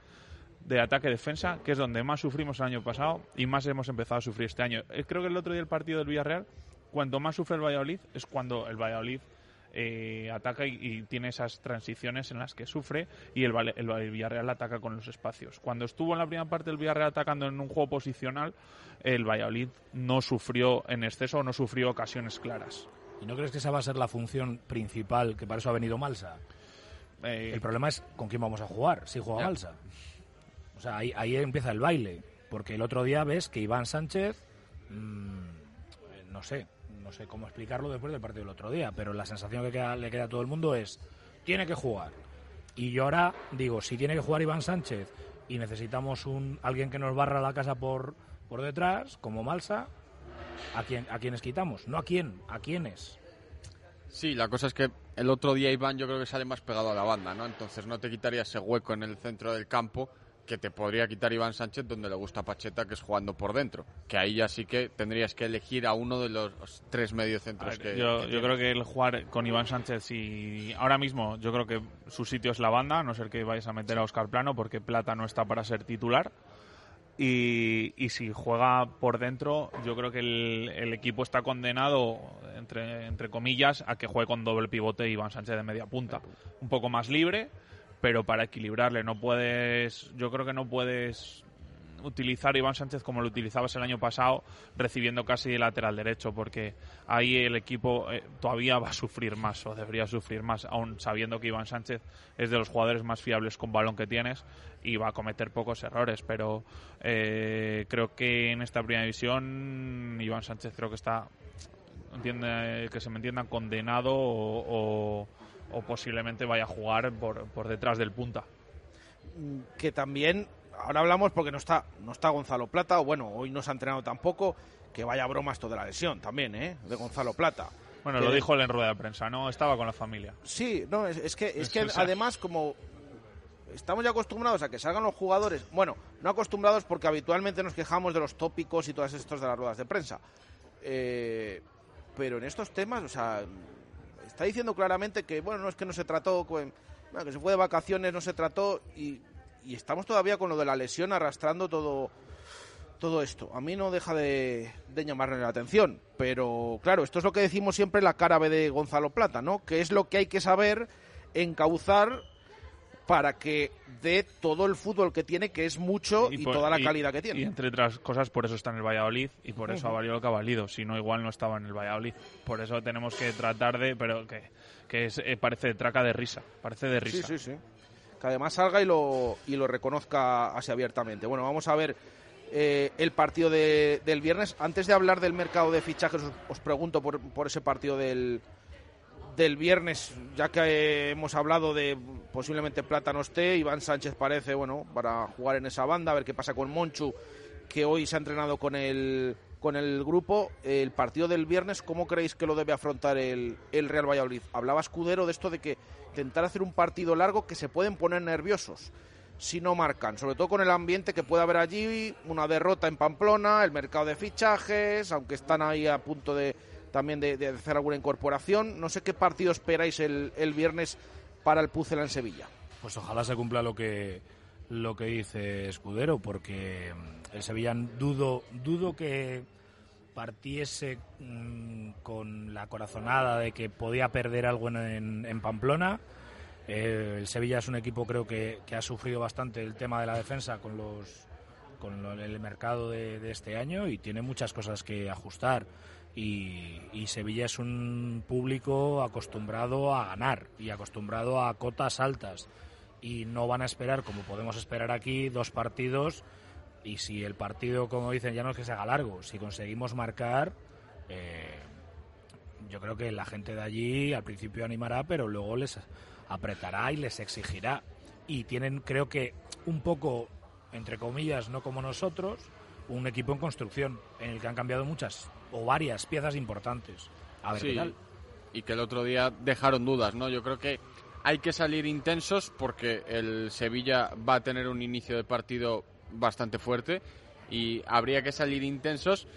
de ataque-defensa, que es donde más sufrimos el año pasado y más hemos empezado a sufrir este año. Eh, Creo que el otro día el partido del Villarreal, cuanto más sufre el Valladolid, es cuando el Valladolid eh, ataca y, y tiene esas transiciones en las que sufre y el, el, el Villarreal ataca con los espacios. Cuando estuvo en la primera parte el Villarreal atacando en un juego posicional, el Valladolid no sufrió en exceso o no sufrió ocasiones claras. ¿Y no crees que esa va a ser la función principal, que para eso ha venido Malsa? Eh, El problema es con quién vamos a jugar, si juega Ya. Malsa. O sea, ahí, ahí empieza el baile. Porque el otro día ves que Iván Sánchez, mm, no sé, no sé cómo explicarlo después del partido del otro día, pero la sensación que le queda a todo el mundo es, tiene que jugar. Y yo ahora digo, si tiene que jugar Iván Sánchez y necesitamos un alguien que nos barra la casa por, por detrás, como Malsa, ¿a, quién, ¿a quiénes quitamos? No a quién, a quiénes. Sí, la cosa es que el otro día Iván yo creo que sale más pegado a la banda, ¿no? Entonces no te quitaría ese hueco en el centro del campo que te podría quitar Iván Sánchez donde le gusta Pacheta, que es jugando por dentro. Que ahí ya sí que tendrías que elegir a uno de los tres mediocentros que yo, que yo creo que el jugar con Iván Sánchez y ahora mismo yo creo que su sitio es la banda, a no ser que vayáis a meter a Oscar Plano porque Plata no está para ser titular. Y, y si juega por dentro, yo creo que el, el equipo está condenado, entre, entre comillas, a que juegue con doble pivote Iván Sánchez de media punta. Un poco más libre, pero para equilibrarle. No puedes, yo creo que no puedes utilizar a Iván Sánchez como lo utilizabas el año pasado, recibiendo casi de lateral derecho, porque ahí el equipo eh, todavía va a sufrir más o debería sufrir más, aún sabiendo que Iván Sánchez es de los jugadores más fiables con balón que tienes y va a cometer pocos errores, pero eh, creo que en esta primera división Iván Sánchez creo que está, entiende, que se me entienda, condenado o, o- o posiblemente vaya a jugar por, por detrás del punta. Mm, que también ahora hablamos porque no está no está Gonzalo Plata o bueno hoy no se ha entrenado tampoco que vaya broma esto de la lesión también eh de Gonzalo Plata Bueno, Que- lo dijo él en rueda de prensa, no estaba con la familia. sí no es, es que es que además como estamos ya acostumbrados a que salgan los jugadores bueno no acostumbrados porque habitualmente nos quejamos de los tópicos y todas estos de las ruedas de prensa Eh, pero en estos temas o sea está diciendo claramente que bueno no es que no se trató con- bueno, que se fue de vacaciones no se trató y, estamos todavía con lo de la lesión arrastrando todo todo esto. A mí no deja de, de llamarme la atención, pero claro, esto es lo que decimos siempre la cara B de Gonzalo Plata, ¿no? Que es lo que hay que saber encauzar para que dé todo el fútbol que tiene, que es mucho, y, por- toda la y- calidad que tiene. Y entre otras cosas, por eso está en el Valladolid y por eso ha valido lo que ha valido. Si no, igual no estaba en el Valladolid. Por eso tenemos que tratar de. Pero que, que es, eh, parece traca de risa. Parece de Sí, risa. sí, sí. Que además salga y lo, y lo reconozca así abiertamente. Bueno, vamos a ver eh, el partido de- del viernes. Antes de hablar del mercado de fichajes, os, os pregunto por, por ese partido del, del viernes, ya que hemos hablado de posiblemente Plata no Iván Sánchez parece, bueno, para jugar en esa banda, a ver qué pasa con Monchu, que hoy se ha entrenado con el, con el grupo. El partido del viernes, ¿cómo creéis que lo debe afrontar el, el Real Valladolid? Hablaba Escudero de esto de que intentar hacer un partido largo que se pueden poner nerviosos si no marcan, sobre todo con el ambiente que puede haber allí, una derrota en Pamplona, el mercado de fichajes, aunque están ahí a punto de también de, de hacer alguna incorporación. No sé qué partido esperáis el, el viernes para el Pucela en Sevilla. Pues ojalá se cumpla lo que lo que dice Escudero, porque mm, el Sevilla dudo dudo que partiese mm, con la corazonada de que podía perder algo en, en- en Pamplona. Eh, el Sevilla es un equipo creo que, que ha sufrido bastante el tema de la defensa con los con lo- el mercado de, de este año y tiene muchas cosas que ajustar. Y, y Sevilla es un público acostumbrado a ganar y acostumbrado a cotas altas. Y no van a esperar, como podemos esperar aquí, dos partidos. Y si el partido, como dicen, ya no es que se haga largo, si conseguimos marcar, eh, yo creo que la gente de allí al principio animará, pero luego les apretará y les exigirá. Y tienen, creo que, un poco, entre comillas, no como nosotros, un equipo en construcción, en el que han cambiado muchas o varias piezas importantes. A ver Sí, qué tal. Y que el otro día dejaron dudas, ¿no? Yo creo que hay que salir intensos porque el Sevilla va a tener un inicio de partido bastante fuerte y habría que salir intensos.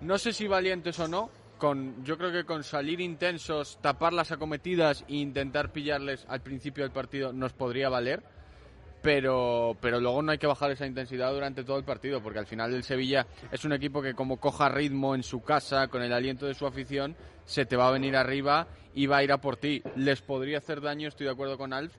No sé si valientes o no. Con, yo creo que con salir intensos, tapar las acometidas e intentar pillarles al principio del partido nos podría valer. Pero, pero luego no hay que bajar esa intensidad durante todo el partido, porque al final el Sevilla es un equipo que como coja ritmo en su casa, con el aliento de su afición, se te va a venir arriba y va a ir a por ti. Les podría hacer daño, estoy de acuerdo con Alf,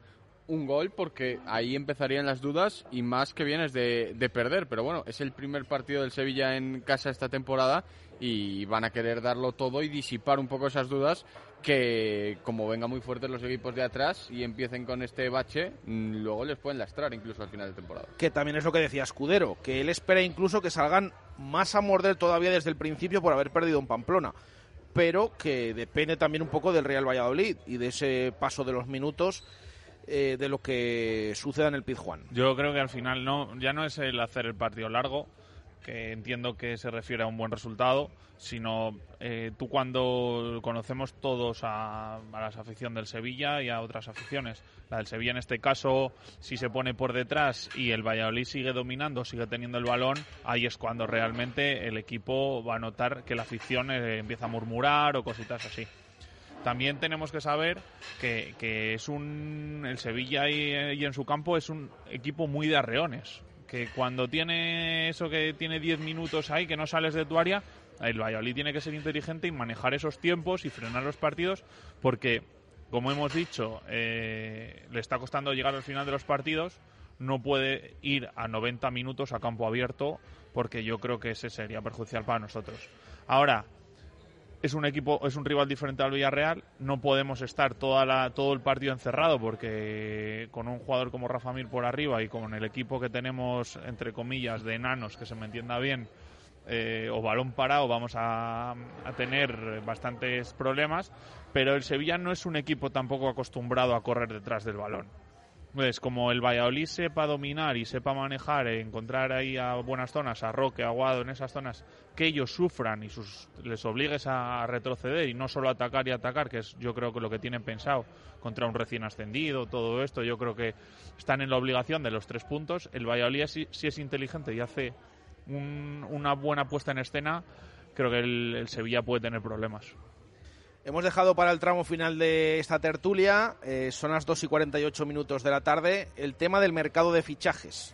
un gol, porque ahí empezarían las dudas y más que vienes de, de perder. Pero bueno, es el primer partido del Sevilla en casa esta temporada y van a querer darlo todo y disipar un poco esas dudas que como vengan muy fuertes los equipos de atrás y empiecen con este bache, mm, luego les pueden lastrar incluso al final de temporada. que también es lo que decía Escudero, que él espera incluso que salgan más a morder todavía desde el principio por haber perdido en Pamplona, pero que depende también un poco del Real Valladolid y de ese paso de los minutos eh, de lo que suceda en el Pizjuán. Yo creo que al final no, ya no es el hacer el partido largo, que entiendo que se refiere a un buen resultado, sino eh, tú cuando conocemos todos a, a la afición del Sevilla y a otras aficiones. La del Sevilla en este caso, si se pone por detrás y el Valladolid sigue dominando, sigue teniendo el balón, ahí es cuando realmente el equipo va a notar que la afición eh, empieza a murmurar o cositas así. También tenemos que saber que, es un el Sevilla y, y en su campo es un equipo muy de arreones. Que cuando tiene eso que tiene 10 minutos ahí, que no sales de tu área, el Valladolid tiene que ser inteligente y manejar esos tiempos y frenar los partidos, porque, como hemos dicho, eh, le está costando llegar al final de los partidos. No puede ir a 90 minutos a campo abierto, porque yo creo que ese sería perjudicial para nosotros. Ahora, es un equipo, es un rival diferente al Villarreal. No podemos estar toda la, todo el partido encerrado porque con un jugador como Rafa Mir por arriba y con el equipo que tenemos, entre comillas, de enanos, que se me entienda bien, eh, o balón parado, vamos a, a tener bastantes problemas. Pero el Sevilla no es un equipo tampoco acostumbrado a correr detrás del balón. Pues como el Valladolid sepa dominar y sepa manejar, e encontrar ahí a buenas zonas, a Roque, a Guado, en esas zonas, que ellos sufran y sus, les obligues a retroceder y no solo atacar y atacar, que es yo creo que lo que tienen pensado contra un recién ascendido, todo esto, yo creo que están en la obligación de los tres puntos. El Valladolid si, si es inteligente y hace un- una buena puesta en escena, creo que el Sevilla puede tener problemas. Hemos dejado para el tramo final de esta tertulia, eh, son las 2 y 48 minutos de la tarde, el tema del mercado de fichajes,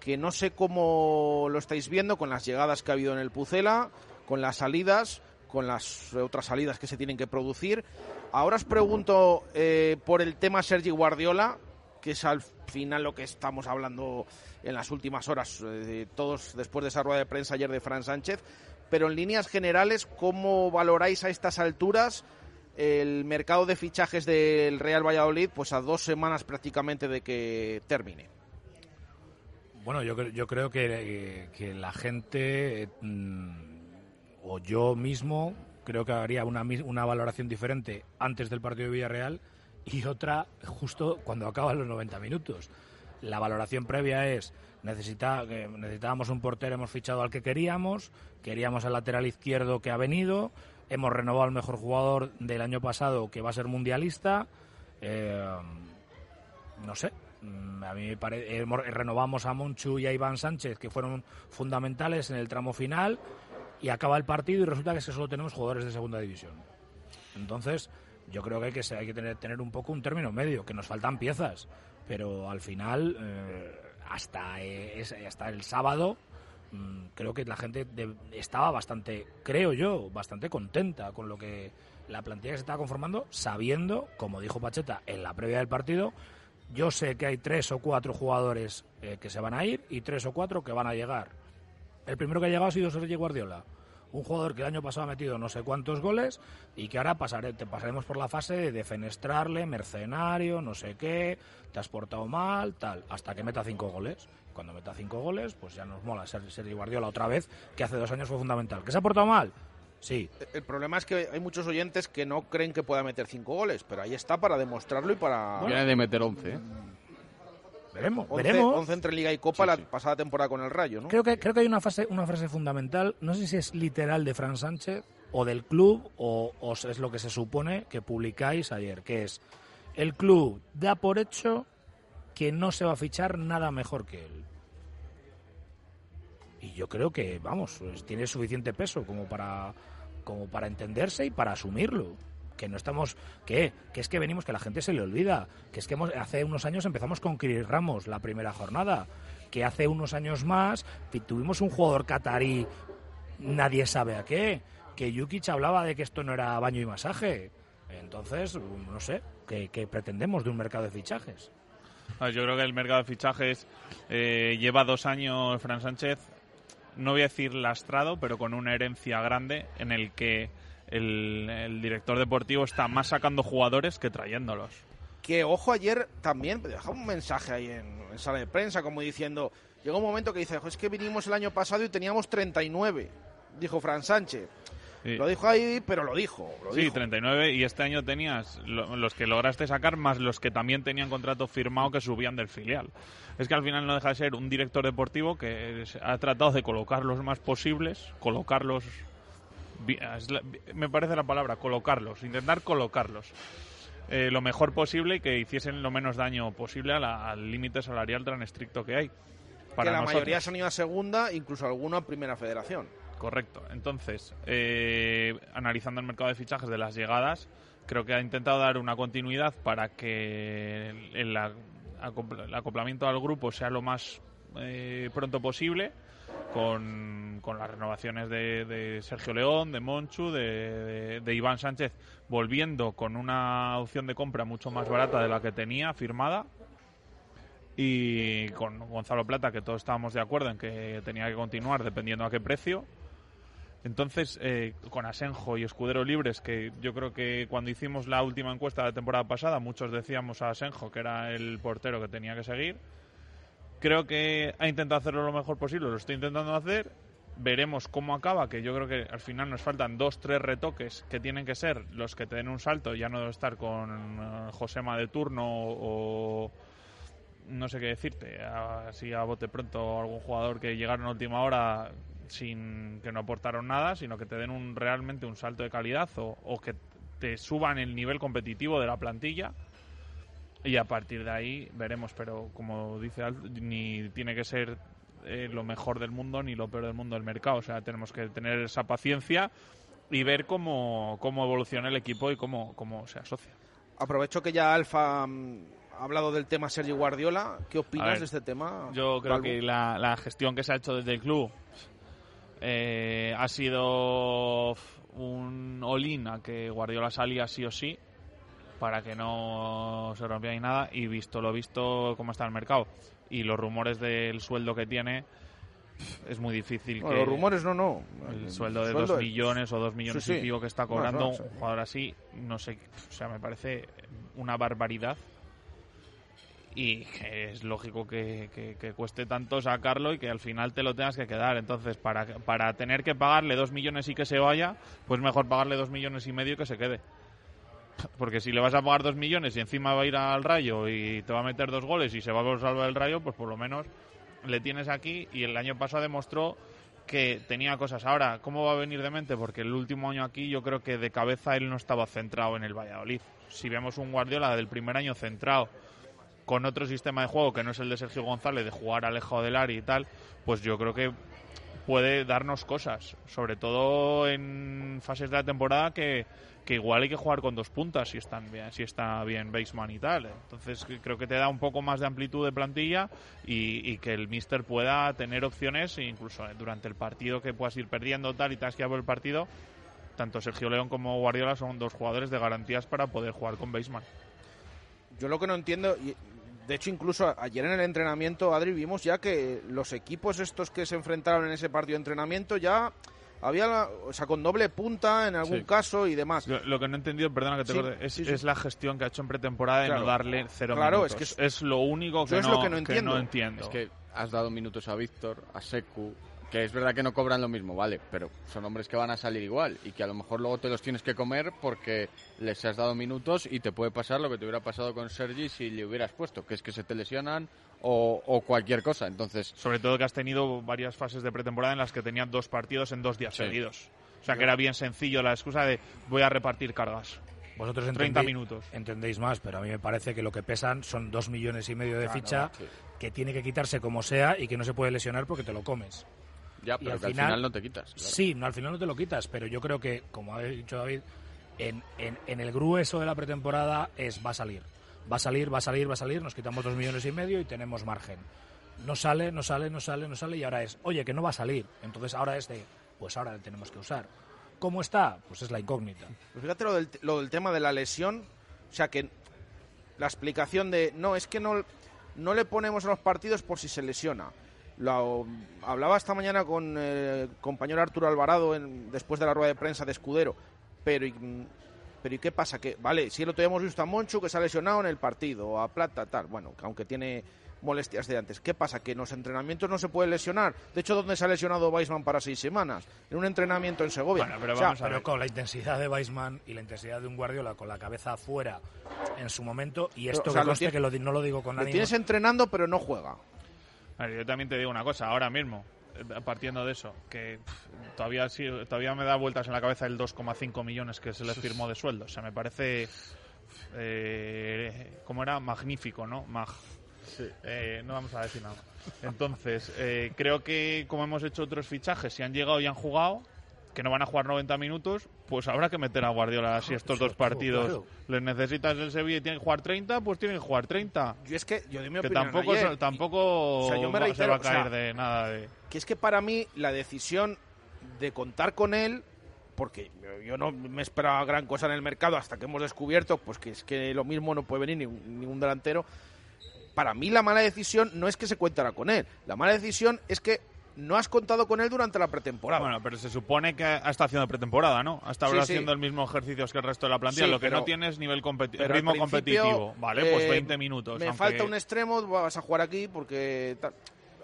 que no sé cómo lo estáis viendo con las llegadas que ha habido en el Pucela, con las salidas, con las otras salidas que se tienen que producir. Ahora os pregunto eh, por el tema Sergi Guardiola, que es al final lo que estamos hablando en las últimas horas, eh, todos después de esa rueda de prensa ayer de Fran Sánchez. Pero en líneas generales, ¿cómo valoráis a estas alturas el mercado de fichajes del Real Valladolid, pues a dos semanas prácticamente de que termine? Bueno, yo, yo creo que, eh, la gente, mm, o yo mismo, creo que haría una, una valoración diferente antes del partido de Villarreal y otra justo cuando acaban los 90 minutos. La valoración previa es, necesita, necesitábamos un portero, hemos fichado al que queríamos, queríamos al lateral izquierdo que ha venido, hemos renovado al mejor jugador del año pasado que va a ser mundialista. eh, no sé. mm, A mí me parece. renovamos a Monchu y a Iván Sánchez, que fueron fundamentales en el tramo final, y acaba el partido y resulta que es que solo tenemos jugadores de segunda división. Entonces, yo creo que hay que, hay que tener, tener un poco un término medio, que nos faltan piezas, pero al final, eh, hasta, eh, es- hasta el sábado, mm, creo que la gente de- estaba bastante, creo yo, bastante contenta con lo que la plantilla que se estaba conformando, sabiendo, como dijo Pacheta en la previa del partido, yo sé que hay tres o cuatro jugadores eh, que se van a ir y tres o cuatro que van a llegar. El primero que ha llegado ha sido Sergio Guardiola. Un jugador que el año pasado ha metido no sé cuántos goles y que ahora pasare- te pasaremos por la fase de defenestrarle, mercenario, no sé qué, te has portado mal, tal, hasta que meta cinco goles. Cuando meta cinco goles, pues ya nos mola ser Sergio Guardiola otra vez, que hace dos años fue fundamental. ¿Que se ha portado mal? Sí. El problema es que hay muchos oyentes que no creen que pueda meter cinco goles, pero ahí está para demostrarlo y para... Viene de meter 11, ¿eh? Veremos, 11, veremos. 11 entre Liga y Copa la pasada temporada con el Rayo, ¿no? Creo que, creo que hay una, fase, una frase fundamental, no sé si es literal de Fran Sánchez o del club o, o es lo que se supone que publicáis ayer, que es el club da por hecho que no se va a fichar nada mejor que él. Y yo creo que, vamos, pues, tiene suficiente peso como para, como para entenderse y para asumirlo. Que no estamos, ¿qué? Que es que venimos, que la gente se le olvida. Que es que hemos, hace unos años empezamos con Chris Ramos la primera jornada. Que hace unos años más tuvimos un jugador catarí, nadie sabe a qué. Que Jukic hablaba de que esto no era baño y masaje. Entonces, no sé, ¿qué, qué pretendemos de un mercado de fichajes? Ah, Yo creo que el mercado de fichajes eh, lleva dos años Fran Sánchez, no voy a decir lastrado, pero con una herencia grande en el que el, el director deportivo está más sacando jugadores que trayéndolos. Que ojo ayer también, dejaba un mensaje ahí en, en sala de prensa como diciendo, llegó un momento que dice, "Jo, es que vinimos el año pasado y teníamos 39, dijo Fran Sánchez. Sí. Lo dijo ahí, pero lo dijo. Lo Sí, dijo. 39 y este año tenías lo- los que lograste sacar más los que también tenían contrato firmado que subían del filial. Es que al final no deja de ser un director deportivo que ha tratado de colocar los más posibles, colocarlos, me parece la palabra, colocarlos, intentar colocarlos eh, lo mejor posible y que hiciesen lo menos daño posible a la- al límite salarial tan estricto que hay. que Para la nosotros. mayoría se han ido a segunda, incluso alguno a primera federación. Correcto. Entonces, eh, analizando el mercado de fichajes de las llegadas, creo que ha intentado dar una continuidad para que el acoplamiento al grupo sea lo más eh, pronto posible, con, con las renovaciones de, Sergio León, de Monchu, de, de- de Iván Sánchez, volviendo con una opción de compra mucho más barata de la que tenía firmada y con Gonzalo Plata, que todos estábamos de acuerdo en que tenía que continuar dependiendo a qué precio. Entonces, eh, con Asenjo y Escudero libres, que yo creo que cuando hicimos la última encuesta de la temporada pasada, muchos decíamos a Asenjo que era el portero que tenía que seguir. Creo que ha intentado hacerlo lo mejor posible, lo estoy intentando hacer. Veremos cómo acaba, que yo creo que al final nos faltan dos, tres retoques que tienen que ser los que te den un salto, ya no estar con eh, Josema de turno o, no sé qué decirte, así a bote pronto algún jugador que llegaron a última hora sin que no aportaron nada, sino que te den un realmente un salto de calidad o, o que te suban el nivel competitivo de la plantilla y a partir de ahí veremos, pero como dice Al, ni tiene que ser eh, lo mejor del mundo ni lo peor del mundo del mercado, o sea, tenemos que tener esa paciencia y ver cómo, cómo evoluciona el equipo y cómo, cómo se asocia. Aprovecho que ya Alfa mm, ha hablado del tema Sergio Guardiola. ¿Qué opinas ver, de este tema? Yo creo Balbu? que la, la gestión que se ha hecho desde el club eh, ha sido un all-in a que Guardiola salía sí o sí para que no se rompiera ni nada y visto lo visto cómo está el mercado y los rumores del sueldo que tiene es muy difícil que los rumores no, no. el sueldo de Sueldo dos es- millones o dos millones Sí, sí. y pico que está No, cobrando no, sí. un jugador así no sé o sea me parece una barbaridad y que es lógico que, que- que cueste tanto sacarlo y que al final te lo tengas que quedar. Entonces, para, para tener que pagarle dos millones y que se vaya, pues mejor pagarle dos millones y medio y que se quede. Porque si le vas a pagar dos millones y encima va a ir al Rayo y te va a meter dos goles y se va a salvar el Rayo, pues por lo menos le tienes aquí y el año pasado demostró que tenía cosas. Ahora, ¿cómo va a venir de mente? Porque el último año aquí yo creo que de cabeza él no estaba centrado en el Valladolid. Si vemos un Guardiola del primer año centrado con otro sistema de juego que no es el de Sergio González, de jugar alejado del área y tal, pues yo creo que puede darnos cosas, sobre todo en fases de la temporada que, que igual hay que jugar con dos puntas si están bien, si está bien Baseman y tal. Entonces creo que te da un poco más de amplitud de plantilla y, que el Mister pueda tener opciones e incluso durante el partido que puedas ir perdiendo tal y te has quedado el partido. Tanto Sergio León como Guardiola son dos jugadores de garantías para poder jugar con Baseman. Yo lo que no entiendo, y de hecho incluso ayer en el entrenamiento, Adri, vimos ya que los equipos estos que se enfrentaron en ese partido de entrenamiento ya había, la- o sea, con doble punta en algún Sí. caso y demás. Lo, lo que no he entendido, perdona que te Sí, corte, es, sí, sí. es la gestión que ha hecho en pretemporada de Claro. no darle cero Claro, minutos. es que es- es lo único que, Yo es no, lo que no entiendo. entiendo. Es que has dado minutos a Víctor, a Secu, que es verdad que no cobran lo mismo, vale, pero son hombres que van a salir igual y que a lo mejor luego te los tienes que comer porque les has dado minutos y te puede pasar lo que te hubiera pasado con Sergi si le hubieras puesto, que es que se te lesionan o, o cualquier cosa. Entonces, Sobre todo que has tenido varias fases de pretemporada en las que tenían dos partidos en dos días Sí. seguidos. O sea que era bien sencillo la excusa de voy a repartir cargas. Vosotros 30 entendéis- minutos. entendéis más, pero a mí me parece que lo que pesan son dos millones y medio de Claro, ficha sí. que tiene que quitarse como sea y que no se puede lesionar porque te lo comes. Ya, Y pero al que al final- final no te quitas. claro. Sí, no, al final no te lo quitas, pero yo creo que, como ha dicho David, en, en- en el grueso de la pretemporada es va a salir. Va a salir, va a salir, va a salir, nos quitamos dos millones y medio y tenemos margen. No sale, no sale, no sale, no sale y ahora es, oye, que no va a salir. Entonces ahora es de, pues ahora le tenemos que usar. ¿Cómo está? Pues es la incógnita. Pues fíjate lo del, lo del tema de la lesión, o sea que la explicación de no, es que no, no le ponemos a los partidos por si se lesiona. Lo, hablaba esta mañana con eh, el compañero Arturo Alvarado en- después de la rueda de prensa de Escudero, pero y, mm, pero ¿y qué pasa? Que, vale, si lo hemos visto a Monchu que se ha lesionado en el partido, o a Plata, tal, bueno, que aunque tiene molestias de antes. ¿Qué pasa? Que en los entrenamientos no se puede lesionar. De hecho, ¿dónde se ha lesionado Weisman para seis semanas? En un entrenamiento en Segovia. Bueno, pero, O sea, vamos a ver. con la intensidad de Weisman y la intensidad de un Guardiola con la cabeza afuera en su momento, y esto o sea, que lo conste tiene- que lo di- no lo digo con Lo ánimo. tienes entrenando, pero no juega. A ver, yo también te digo una cosa, ahora mismo, eh, partiendo de eso, que pff, todavía sí, todavía me da vueltas en la cabeza el 2,5 millones que se le firmó de sueldo. O sea, me parece, eh, ¿cómo era? Magnífico, ¿no? Mag. Eh, no vamos a decir nada. Entonces, eh, creo que como hemos hecho otros fichajes, si han llegado y han jugado, que no van a jugar 90 minutos, pues habrá que meter a Guardiola si estos dos partidos claro. les necesitas el Sevilla y tienen que jugar 30, pues tienen que jugar 30. Yo es que yo di mi que opinión tampoco, ayer. so- tampoco O sea, yo me va- se va a o sea, caer de nada de... que es que para mí la decisión de contar con él, porque yo- no me esperaba gran cosa en el mercado hasta que hemos descubierto pues que es que lo mismo no puede venir ningún, ningún delantero. Para mí la mala decisión no es que se cuentara con él, la mala decisión es que no has contado con él durante la pretemporada. Bueno, pero se supone que ha estado haciendo pretemporada, ¿no? Ha estado Sí, sí. haciendo el mismo ejercicios que el resto de la plantilla. Sí, lo que pero- no tiene es nivel competi- ritmo competitivo. Vale, pues eh, 20 minutos. Me aunque- falta un extremo, vas a jugar aquí porque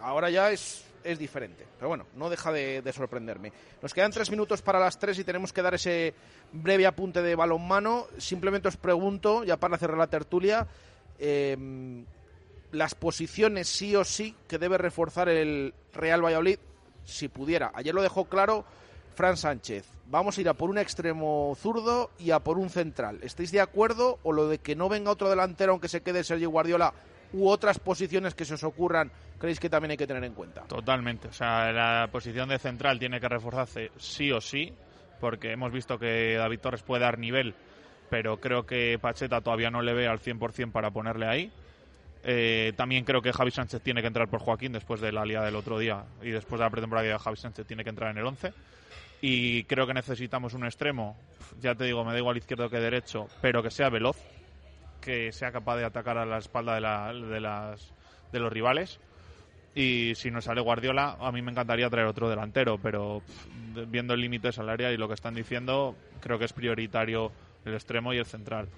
ahora ya es, es diferente. Pero bueno, no deja de, de sorprenderme. Nos quedan tres minutos para las tres y tenemos que dar ese breve apunte de balonmano. Simplemente os pregunto, ya para cerrar la tertulia, eh, las posiciones sí o sí que debe reforzar el Real Valladolid si pudiera. Ayer lo dejó claro Fran Sánchez. Vamos a ir a por un extremo zurdo y a por un central. ¿Estáis de acuerdo o lo de que no venga otro delantero aunque se quede Sergio Guardiola u otras posiciones que se os ocurran creéis que también hay que tener en cuenta? Totalmente. O sea, la posición de central tiene que reforzarse sí o sí, porque hemos visto que David Torres puede dar nivel, pero creo que Pacheta todavía no le ve al 100% para ponerle ahí. Eh, también creo que Javi Sánchez tiene que entrar por Joaquín después de la liada del otro día y después de la pretemporada de Javi Sánchez tiene que entrar en el 11. Y creo que necesitamos un extremo, ya te digo, me da igual izquierdo que derecho, pero que sea veloz, que sea capaz de atacar a la espalda de, la- de las, de los rivales. Y si nos sale Guardiola, a mí me encantaría traer otro delantero, pero viendo el límite salarial y lo que están diciendo, creo que es prioritario el extremo y el central.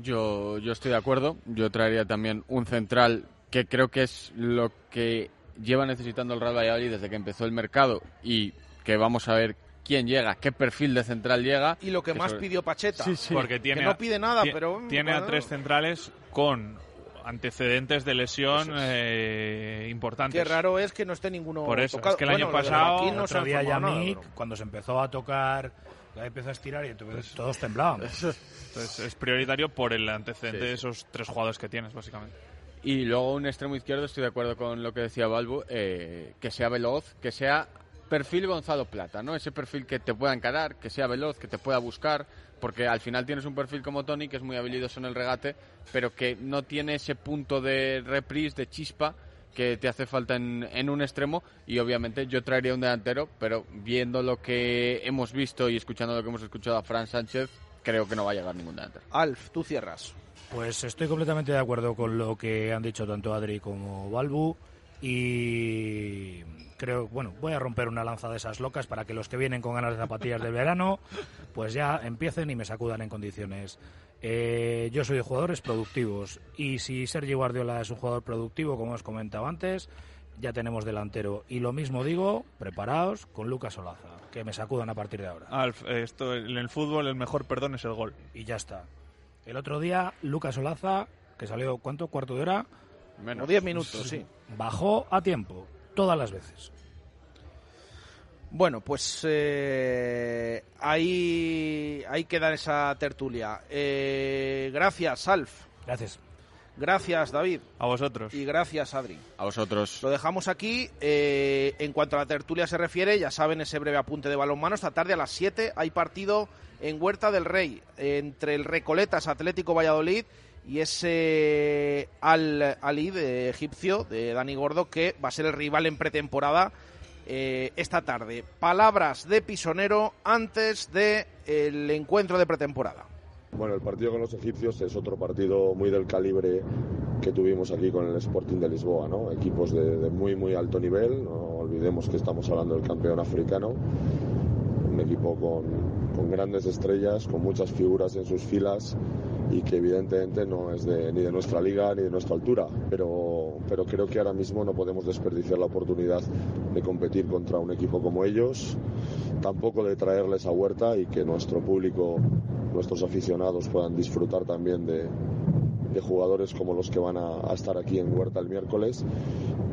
Yo, yo estoy de acuerdo. Yo traería también un central que creo que es lo que lleva necesitando el Real Valladolid desde que empezó el mercado y que vamos a ver quién llega, qué perfil de central llega. Y lo que más sobre- pidió Pacheta. Sí, sí. Porque tiene que no pide nada, pero... tiene bueno, a tres centrales con antecedentes de lesión es. eh, importantes. Qué raro es que no esté ninguno Por eso, tocado. es que el año Bueno, de pasado- otro día pero- cuando se empezó a tocar, ya empezó a estirar y entonces todos temblábamos. Entonces es prioritario por el antecedente Sí. de esos tres jugadores que tienes, básicamente. Y luego un extremo izquierdo, estoy de acuerdo con lo que decía Balbu, eh, que sea veloz, que sea perfil Gonzalo Plata, ¿no? Ese perfil que te pueda encarar, que sea veloz, que te pueda buscar, porque al final tienes un perfil como Tony que es muy habilidoso en el regate, pero que no tiene ese punto de reprise, de chispa que te hace falta en, en un extremo y obviamente yo traería un delantero, pero viendo lo que hemos visto y escuchando lo que hemos escuchado a Fran Sánchez, creo que no va a llegar ningún delantero. Alf, tú cierras. Pues estoy completamente de acuerdo con lo que han dicho tanto Adri como Balbu y creo, bueno, voy a romper una lanza de esas locas para que los que vienen con ganas de zapatillas de verano, pues ya empiecen y me sacudan en condiciones. Eh, yo soy de jugadores productivos y si Sergio Guardiola es un jugador productivo, como os comentaba antes, ya tenemos delantero. Y lo mismo digo, preparaos con Lucas Olaza, que me sacudan a partir de ahora. Alf, esto en el fútbol el mejor perdón es el gol. Y ya está. El otro día, Lucas Olaza, que salió, ¿cuánto? ¿Cuarto de hora? Menos. diez minutos, sí. Bajó a tiempo, todas las veces. Bueno, pues eh, ahí, ahí queda esa tertulia. Eh, gracias, Alf. Gracias. Gracias, David. A vosotros. Y gracias, Adri. A vosotros. Lo dejamos aquí. Eh, en cuanto a la tertulia se refiere, ya saben ese breve apunte de balonmano. Esta tarde a las 7 hay partido en Huerta del Rey entre el Recoletas Atlético Valladolid y ese Al Ali de egipcio, de Dani Gordo, que va a ser el rival en pretemporada eh, esta tarde. Palabras de Pisonero antes del el encuentro de pretemporada. Bueno, el partido con los egipcios es otro partido muy del calibre que tuvimos aquí con el Sporting de Lisboa, ¿no? Equipos de, de muy, muy alto nivel, no olvidemos que estamos hablando del campeón africano, un equipo con, con grandes estrellas, con muchas figuras en sus filas y que evidentemente no es de, ni de nuestra liga ni de nuestra altura, pero, pero creo que ahora mismo no podemos desperdiciar la oportunidad de competir contra un equipo como ellos, tampoco de traerles a Huerta y que nuestro público, nuestros aficionados puedan disfrutar también de, de jugadores como los que van a, estar aquí en Huerta el miércoles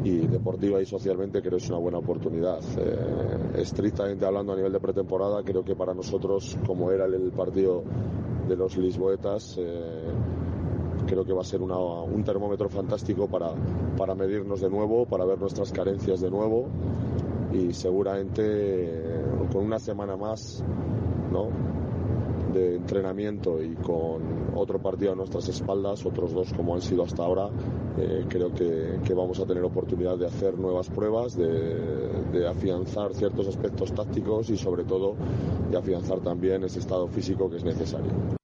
y deportiva y socialmente creo que es una buena oportunidad. Eh, estrictamente hablando a nivel de pretemporada, creo que para nosotros, como era el partido de los lisboetas, eh, creo que va a ser un termómetro fantástico para, para medirnos de nuevo, para ver nuestras carencias de nuevo y seguramente eh, con una semana más, ¿no? de entrenamiento y con otro partido a nuestras espaldas, otros dos como han sido hasta ahora, eh, creo que, que, vamos a tener oportunidad de hacer nuevas pruebas, de, de, afianzar ciertos aspectos tácticos y sobre todo de afianzar también ese estado físico que es necesario.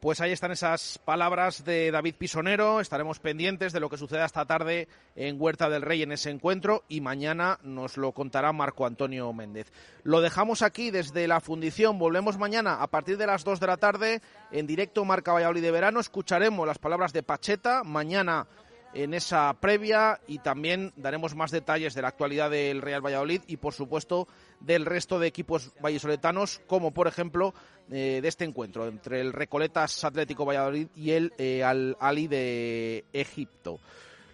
Pues ahí están esas palabras de David Pisonero. Estaremos pendientes de lo que suceda esta tarde en Huerta del Rey en ese encuentro y mañana nos lo contará Marco Antonio Méndez. Lo dejamos aquí desde la fundición. Volvemos mañana a partir de las 2 de la tarde en directo Marca Valladolid de verano. Escucharemos las palabras de Pacheta. Mañana en esa previa y también daremos más detalles de la actualidad del Real Valladolid y por supuesto del resto de equipos vallisoletanos como por ejemplo eh, de este encuentro entre el Recoletas Atlético Valladolid y el eh, Al Ali de Egipto.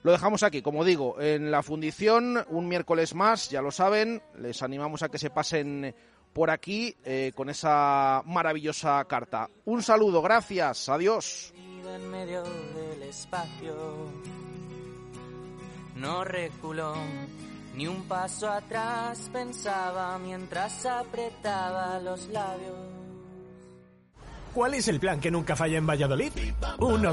Lo dejamos aquí, como digo, en la fundición, un miércoles más, ya lo saben, les animamos a que se pasen por aquí eh, con esa maravillosa carta. Un saludo, gracias, adiós. No reculó ni un paso atrás, pensaba mientras apretaba los labios. ¿Cuál es el plan que nunca falla en Valladolid? Unos